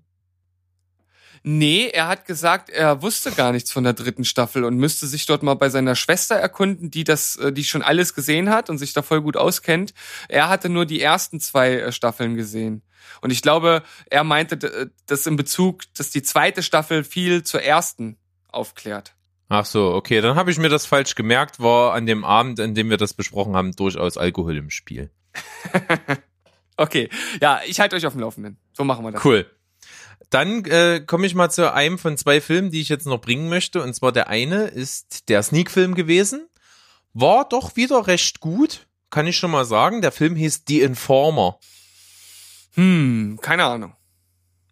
Speaker 2: Nee, er hat gesagt, er wusste gar nichts von der dritten Staffel und müsste sich dort mal bei seiner Schwester erkunden, die das, äh, die schon alles gesehen hat und sich da voll gut auskennt. Er hatte nur die ersten zwei äh, Staffeln gesehen. Und ich glaube, er meinte d- das in Bezug, dass die zweite Staffel viel zur ersten aufklärt.
Speaker 1: Ach so, okay, dann habe ich mir das falsch gemerkt, war an dem Abend, an dem wir das besprochen haben, durchaus Alkohol im Spiel.
Speaker 2: Okay, ja, ich halte euch auf dem Laufenden. So machen wir das.
Speaker 1: Cool. Dann äh, komme ich mal zu einem von zwei Filmen, die ich jetzt noch bringen möchte. Und zwar der eine ist der Sneak-Film gewesen. War doch wieder recht gut, kann ich schon mal sagen. Der Film hieß The Informer.
Speaker 2: Hm, keine Ahnung.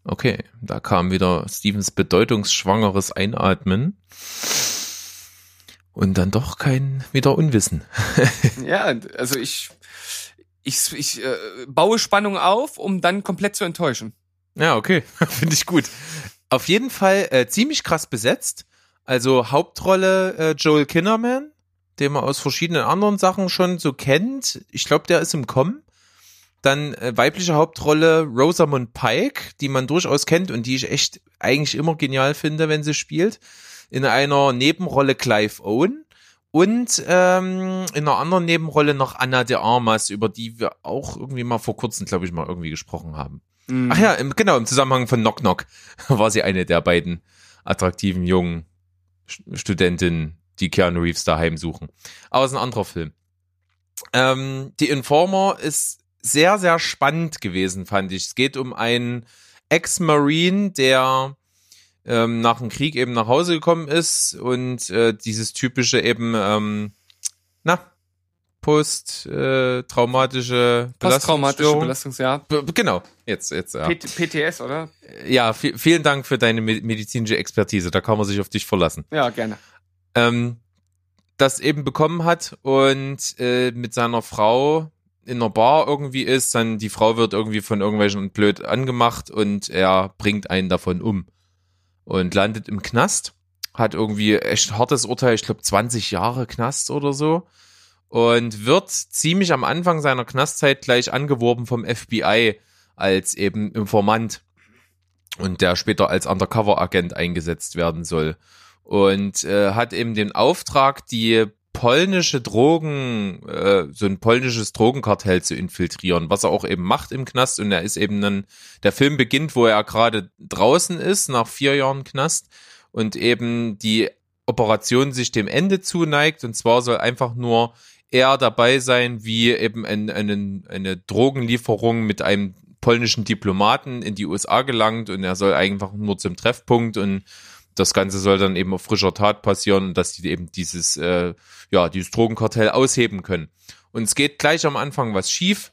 Speaker 1: Okay, da kam wieder Stevens bedeutungsschwangeres Einatmen. Und dann doch kein wieder Unwissen.
Speaker 2: Ja, also ich, ich, ich äh, baue Spannung auf, um dann komplett zu enttäuschen.
Speaker 1: Ja, okay, finde ich gut. Auf jeden Fall äh, ziemlich krass besetzt. Also Hauptrolle äh, Joel Kinnerman, den man aus verschiedenen anderen Sachen schon so kennt. Ich glaube, der ist im Kommen. Dann äh, weibliche Hauptrolle Rosamund Pike, die man durchaus kennt und die ich echt eigentlich immer genial finde, wenn sie spielt. In einer Nebenrolle Clive Owen und ähm, in einer anderen Nebenrolle noch Anna de Armas, über die wir auch irgendwie mal vor kurzem, glaube ich, mal irgendwie gesprochen haben.
Speaker 2: Hm.
Speaker 1: Ach ja, im, genau, im Zusammenhang von Knock Knock war sie eine der beiden attraktiven jungen St- Studentinnen, die Keanu Reeves daheim suchen. Aber es ist ein anderer Film. Ähm, die Informer ist sehr, sehr spannend gewesen, fand ich. Es geht um einen Ex-Marine, der ähm, nach dem Krieg eben nach Hause gekommen ist und äh, dieses typische eben, ähm, na, post-traumatische
Speaker 2: Posttraumatische
Speaker 1: Belastungsstörung.
Speaker 2: Belastungsjahr.
Speaker 1: B- Genau, jetzt, jetzt, ja.
Speaker 2: P PTS, oder?
Speaker 1: Ja, vi- vielen Dank für deine me- medizinische Expertise, da kann man sich auf dich verlassen.
Speaker 2: Ja, gerne.
Speaker 1: Ähm, das eben bekommen hat und äh, mit seiner Frau in einer Bar irgendwie ist, dann die Frau wird irgendwie von irgendwelchen blöd angemacht und er bringt einen davon um und landet im Knast, hat irgendwie echt hartes Urteil, ich glaube 20 Jahre Knast oder so und wird ziemlich am Anfang seiner Knastzeit gleich angeworben vom FBI als eben Informant und der später als Undercover-Agent eingesetzt werden soll. Und äh, hat eben den Auftrag, die polnische Drogen, äh, so ein polnisches Drogenkartell zu infiltrieren, was er auch eben macht im Knast. Und er ist eben dann, der Film beginnt, wo er gerade draußen ist, nach vier Jahren Knast und eben die Operation sich dem Ende zuneigt. Und zwar soll einfach nur er dabei sein, wie eben ein, eine, eine Drogenlieferung mit einem polnischen Diplomaten in die USA gelangt und er soll einfach nur zum Treffpunkt und das Ganze soll dann eben auf frischer Tat passieren dass die eben dieses, äh, ja, dieses Drogenkartell ausheben können. Und es geht gleich am Anfang was schief.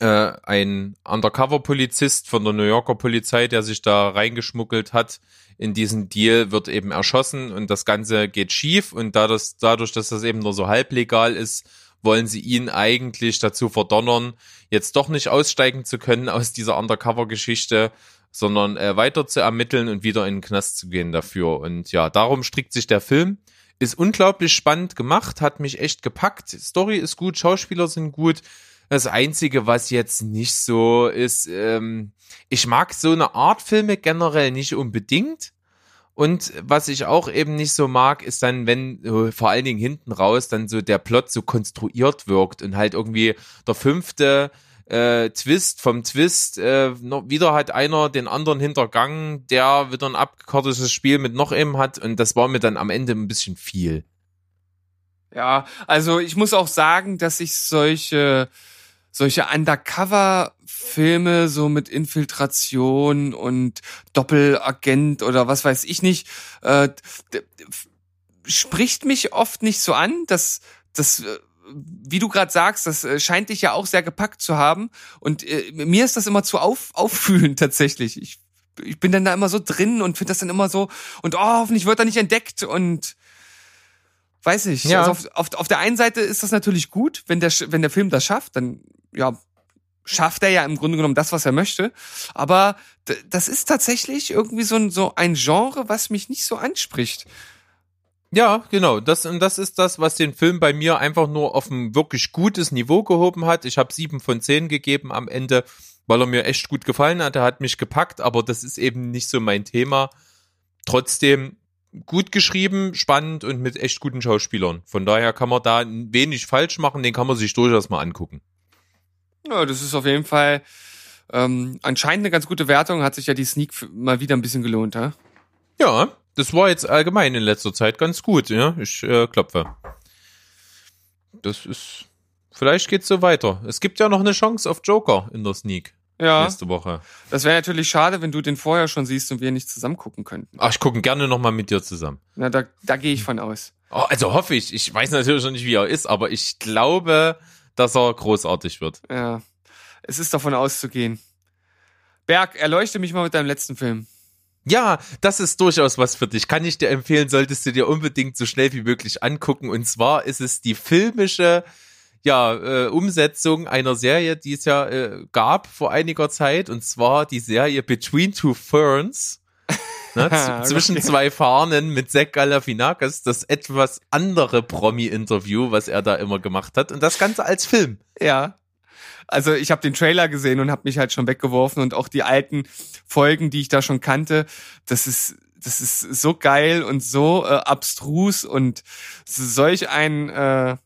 Speaker 1: Äh, ein Undercover-Polizist von der New Yorker Polizei, der sich da reingeschmuggelt hat in diesen Deal, wird eben erschossen und das Ganze geht schief und da das, dadurch, dass das eben nur so halblegal ist, wollen sie ihn eigentlich dazu verdonnern, jetzt doch nicht aussteigen zu können aus dieser Undercover-Geschichte, sondern äh, weiter zu ermitteln und wieder in den Knast zu gehen dafür. Und ja, darum strickt sich der Film. Ist unglaublich spannend gemacht, hat mich echt gepackt. Story ist gut, Schauspieler sind gut. Das Einzige, was jetzt nicht so ist, ähm, ich mag so eine Art Filme generell nicht unbedingt. Und was ich auch eben nicht so mag, ist dann, wenn äh, vor allen Dingen hinten raus dann so der Plot so konstruiert wirkt und halt irgendwie der fünfte äh, Twist vom Twist, äh, noch, wieder hat einer den anderen hintergangen, der wieder ein abgekartetes Spiel mit noch einem hat und das war mir dann am Ende ein bisschen viel.
Speaker 2: Ja, also ich muss auch sagen, dass ich solche solche Undercover-Filme so mit Infiltration und Doppelagent oder was weiß ich nicht, äh, spricht mich oft nicht so an. Das, das, äh, wie du gerade sagst, das äh, scheint dich ja auch sehr gepackt zu haben. Und äh, mir ist das immer zu auf, auffühlend tatsächlich. Ich, ich bin dann da immer so drin und finde das dann immer so, und oh, hoffentlich wird er nicht entdeckt und weiß ich.
Speaker 1: Ja.
Speaker 2: Also auf, auf, auf der einen Seite ist das natürlich gut, wenn der, wenn der Film das schafft, dann, ja, schafft er ja im Grunde genommen das, was er möchte. Aber das ist tatsächlich irgendwie so ein, so ein Genre, was mich nicht so anspricht.
Speaker 1: Ja, genau. Das, und das ist das, was den Film bei mir einfach nur auf ein wirklich gutes Niveau gehoben hat. Ich habe sieben von zehn gegeben am Ende, weil er mir echt gut gefallen hat. Er hat mich gepackt, aber das ist eben nicht so mein Thema. Trotzdem gut geschrieben, spannend und mit echt guten Schauspielern. Von daher kann man da wenig falsch machen, den kann man sich durchaus mal angucken.
Speaker 2: Ja, das ist auf jeden Fall ähm, anscheinend eine ganz gute Wertung. Hat sich ja die Sneak mal wieder ein bisschen gelohnt, ja?
Speaker 1: Ja, das war jetzt allgemein in letzter Zeit ganz gut. Ja, ich äh, klopfe. Das ist. Vielleicht geht's so weiter. Es gibt ja noch eine Chance auf Joker in der Sneak
Speaker 2: Ja,
Speaker 1: nächste Woche.
Speaker 2: das wäre natürlich schade, wenn du den vorher schon siehst und wir nicht zusammen gucken könnten.
Speaker 1: Ach, ich gucke gerne noch mal mit dir zusammen.
Speaker 2: Na, da, da gehe ich von aus.
Speaker 1: Oh, also hoffe ich. Ich weiß natürlich noch nicht, wie er ist, aber ich glaube, dass er großartig wird.
Speaker 2: Ja, es ist davon auszugehen. Berg, erleuchte mich mal mit deinem letzten Film.
Speaker 1: Ja, das ist durchaus was für dich. Kann ich dir empfehlen, solltest du dir unbedingt so schnell wie möglich angucken. Und zwar ist es die filmische ja, äh, Umsetzung einer Serie, die es ja äh, gab vor einiger Zeit. Und zwar die Serie Between Two Ferns. Ne, zwischen zwei Fahnen mit Zach Galifianakis, das etwas andere Promi-Interview, was er da immer gemacht hat. Und das Ganze als Film.
Speaker 2: Ja. Also ich habe den Trailer gesehen und habe mich halt schon weggeworfen und auch die alten Folgen, die ich da schon kannte, das ist das ist so geil und so äh, abstrus und solch ein äh,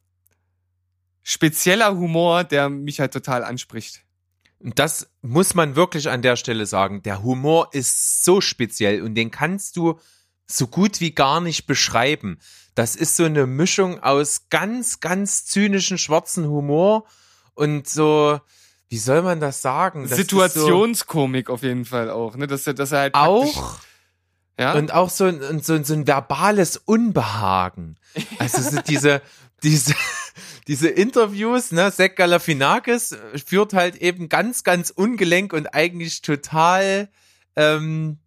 Speaker 2: spezieller Humor, der mich halt total anspricht.
Speaker 1: Und das muss man wirklich an der Stelle sagen. Der Humor ist so speziell und den kannst du so gut wie gar nicht beschreiben. Das ist so eine Mischung aus ganz, ganz zynischen schwarzen Humor und so, wie soll man das sagen? Das
Speaker 2: Situationskomik auf jeden Fall auch, ne, dass er dass er halt
Speaker 1: So auch
Speaker 2: ja
Speaker 1: und auch so, ein- und so, so ein verbales Unbehagen. Also so diese, diese, diese Interviews, ne, Zach Galifianakis führt halt eben ganz, ganz ungelenk und eigentlich total ähm,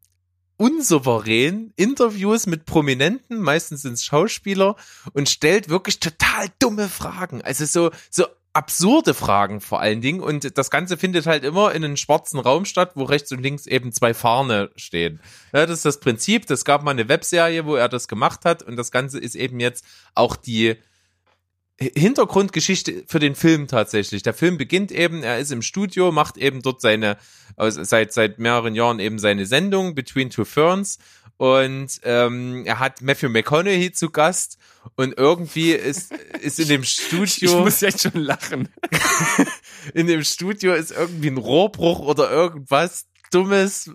Speaker 1: unsouverän Interviews mit Prominenten, meistens sind es Schauspieler, und stellt wirklich total dumme Fragen. Also so, so absurde Fragen vor allen Dingen. Und das Ganze findet halt immer in einem schwarzen Raum statt, wo rechts und links eben zwei Fahne stehen. Ja, das ist das Prinzip. Das gab mal eine Webserie, wo er das gemacht hat. Und das Ganze ist eben jetzt auch die Hintergrundgeschichte für den Film tatsächlich. Der Film beginnt eben, er ist im Studio, macht eben dort seine, also seit, seit mehreren Jahren eben seine Sendung Between Two Ferns und ähm, er hat Matthew McConaughey zu Gast und irgendwie ist, ist in dem
Speaker 2: ich
Speaker 1: Studio,
Speaker 2: muss jetzt schon lachen.
Speaker 1: in dem Studio ist irgendwie ein Rohrbruch oder irgendwas Dummes.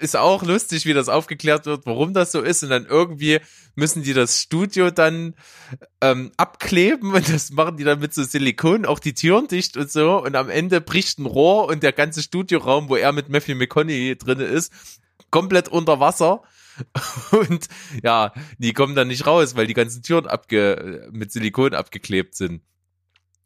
Speaker 1: Ist auch lustig, wie das aufgeklärt wird, warum das so ist. Und dann irgendwie müssen die das Studio dann ähm, abkleben und das machen die dann mit so Silikon, auch die Türen dicht und so. Und am Ende bricht ein Rohr und der ganze Studioraum, wo er mit Matthew McConaughey drinne ist, komplett unter Wasser. Und ja, die kommen dann nicht raus, weil die ganzen Türen abge mit Silikon abgeklebt sind.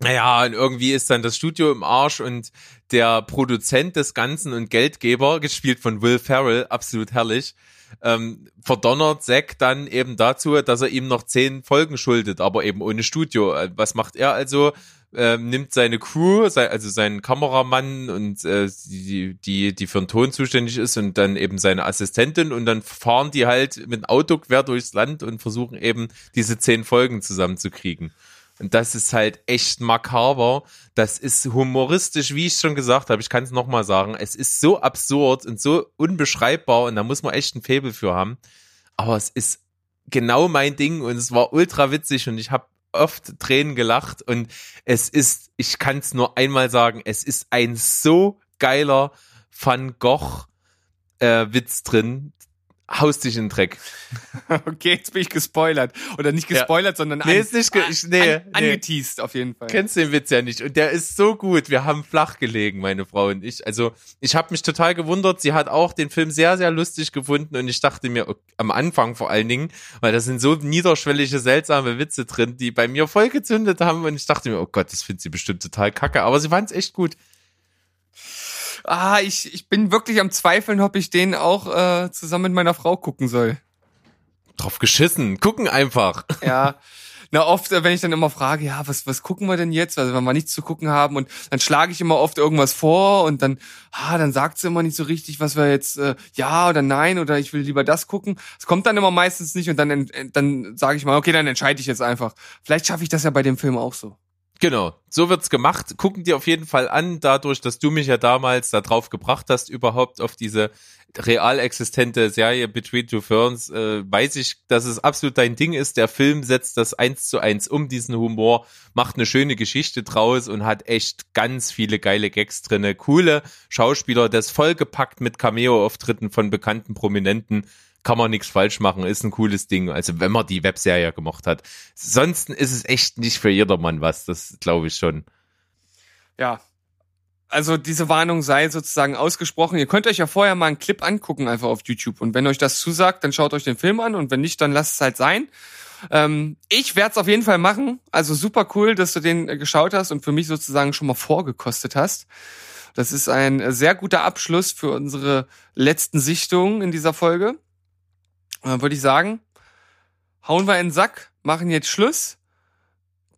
Speaker 1: Naja, und irgendwie ist dann das Studio im Arsch und der Produzent des Ganzen und Geldgeber, gespielt von Will Ferrell, absolut herrlich, ähm, verdonnert Zack dann eben dazu, dass er ihm noch zehn Folgen schuldet, aber eben ohne Studio. Äh, Was macht er also? Ähm, nimmt seine Crew, also seinen Kameramann und äh, die, die, die für den Ton zuständig ist und dann eben seine Assistentin und dann fahren die halt mit dem Auto quer durchs Land und versuchen eben diese zehn Folgen zusammenzukriegen. Das ist halt echt makaber. Das ist humoristisch, wie ich schon gesagt habe. Ich kann es nochmal sagen. Es ist so absurd und so unbeschreibbar und da muss man echt ein Faible für haben. Aber es ist genau mein Ding und es war ultra witzig und ich habe oft Tränen gelacht und es ist, ich kann es nur einmal sagen, es ist ein so geiler Van Gogh äh, Witz drin. Haust dich in den Dreck.
Speaker 2: Okay, jetzt bin ich gespoilert. Oder nicht gespoilert, sondern
Speaker 1: Nee,
Speaker 2: an,
Speaker 1: ist nicht, ge ich, nee,
Speaker 2: an,
Speaker 1: nee.
Speaker 2: angeteased auf jeden Fall.
Speaker 1: kennst den Witz ja nicht. Und der ist so gut. Wir haben flach gelegen, meine Frau und ich. Also ich habe mich total gewundert. Sie hat auch den Film sehr, sehr lustig gefunden. Und ich dachte mir, ok- am Anfang vor allen Dingen, weil da sind so niederschwellige, seltsame Witze drin, die bei mir voll gezündet haben. Und ich dachte mir, oh Gott, das findet sie bestimmt total kacke. Aber sie fand es echt gut.
Speaker 2: Ah, ich, ich bin wirklich am Zweifeln, ob ich den auch äh, zusammen mit meiner Frau gucken soll.
Speaker 1: Drauf geschissen. Gucken einfach.
Speaker 2: Ja. Na, oft, äh, wenn ich dann immer frage, ja, was, was gucken wir denn jetzt? Also, wenn wir nichts zu gucken haben und dann schlage ich immer oft irgendwas vor und dann, ah, dann sagt sie immer nicht so richtig, was wir jetzt, äh, ja oder nein oder ich will lieber das gucken. Es kommt dann immer meistens nicht und dann, dann sage ich mal, okay, dann entscheide ich jetzt einfach. Vielleicht schaffe ich das ja bei dem Film auch so.
Speaker 1: Genau, so wird's gemacht. Gucken dir auf jeden Fall an, dadurch, dass du mich ja damals da drauf gebracht hast, überhaupt auf diese real existente Serie Between Two Ferns, äh, weiß ich, dass es absolut dein Ding ist. Der Film setzt das eins zu eins um, diesen Humor, macht eine schöne Geschichte draus und hat echt ganz viele geile Gags drinne. Coole Schauspieler, das vollgepackt mit Cameo-Auftritten von bekannten Prominenten kann man nichts falsch machen, ist ein cooles Ding. Also wenn man die Webserie gemacht hat. Sonst ist es echt nicht für jedermann was, das glaube ich schon.
Speaker 2: Ja. Also diese Warnung sei sozusagen ausgesprochen. Ihr könnt euch ja vorher mal einen Clip angucken, einfach auf YouTube. Und wenn euch das zusagt, dann schaut euch den Film an und wenn nicht, dann lasst es halt sein. Ähm, ich werde es auf jeden Fall machen. Also super cool, dass du den äh, geschaut hast und für mich sozusagen schon mal vorgekostet hast. Das ist ein äh, sehr guter Abschluss für unsere letzten Sichtungen in dieser Folge. Dann würde ich sagen, hauen wir in den Sack, machen jetzt Schluss,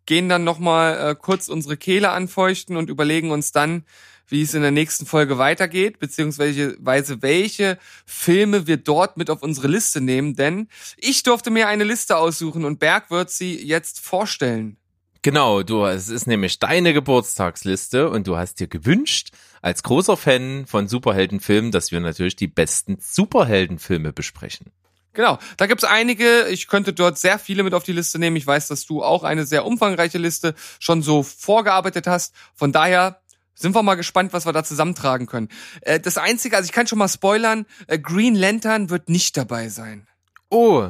Speaker 2: gehen dann nochmal äh, kurz unsere Kehle anfeuchten und überlegen uns dann, wie es in der nächsten Folge weitergeht, beziehungsweise welche Filme wir dort mit auf unsere Liste nehmen, denn ich durfte mir eine Liste aussuchen und Berg wird sie jetzt vorstellen.
Speaker 1: Genau, du, es ist nämlich deine Geburtstagsliste und du hast dir gewünscht, als großer Fan von Superheldenfilmen, dass wir natürlich die besten Superheldenfilme besprechen.
Speaker 2: Genau, da gibt's einige. Ich könnte dort sehr viele mit auf die Liste nehmen. Ich weiß, dass du auch eine sehr umfangreiche Liste schon so vorgearbeitet hast. Von daher sind wir mal gespannt, was wir da zusammentragen können. Äh, das Einzige, also ich kann schon mal spoilern, äh, Green Lantern wird nicht dabei sein.
Speaker 1: Oh,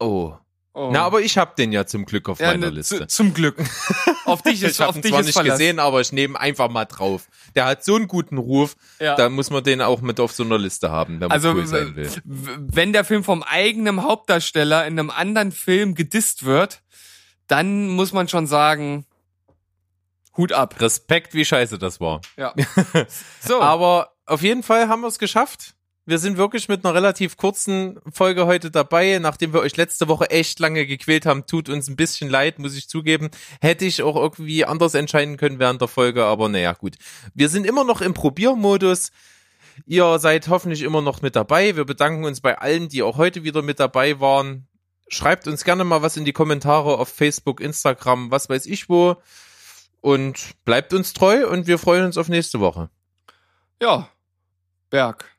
Speaker 1: oh.
Speaker 2: Oh.
Speaker 1: Na, aber ich hab den ja zum Glück auf
Speaker 2: ja,
Speaker 1: meiner
Speaker 2: ne,
Speaker 1: Liste.
Speaker 2: zu, zum Glück. auf dich ist,
Speaker 1: ich habe ihn zwar nicht
Speaker 2: Verlass.
Speaker 1: gesehen, aber ich nehme einfach mal drauf. Der hat so einen guten Ruf,
Speaker 2: Ja.
Speaker 1: da muss man den auch mit auf so einer Liste haben, wenn man
Speaker 2: Also,
Speaker 1: cool sein will.
Speaker 2: wenn der Film vom eigenen Hauptdarsteller in einem anderen Film gedisst wird, dann muss man schon sagen, Hut ab.
Speaker 1: Respekt, wie scheiße das war.
Speaker 2: Ja. So.
Speaker 1: Aber auf jeden Fall haben wir es geschafft. Wir sind wirklich mit einer relativ kurzen Folge heute dabei, nachdem wir euch letzte Woche echt lange gequält haben. Tut uns ein bisschen leid, muss ich zugeben. Hätte ich auch irgendwie anders entscheiden können während der Folge, aber naja, gut. Wir sind immer noch im Probiermodus. Ihr seid hoffentlich immer noch mit dabei. Wir bedanken uns bei allen, die auch heute wieder mit dabei waren. Schreibt uns gerne mal was in die Kommentare auf Facebook, Instagram, was weiß ich wo. Und bleibt uns treu und wir freuen uns auf nächste Woche.
Speaker 2: ja. Berg.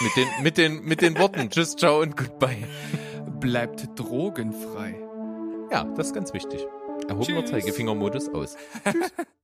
Speaker 1: Mit den, mit den, mit den Worten Tschüss, ciao und goodbye.
Speaker 2: Bleibt drogenfrei.
Speaker 1: Ja, das ist ganz wichtig. Erhobener
Speaker 2: Tschüss.
Speaker 1: Zeigefingermodus aus.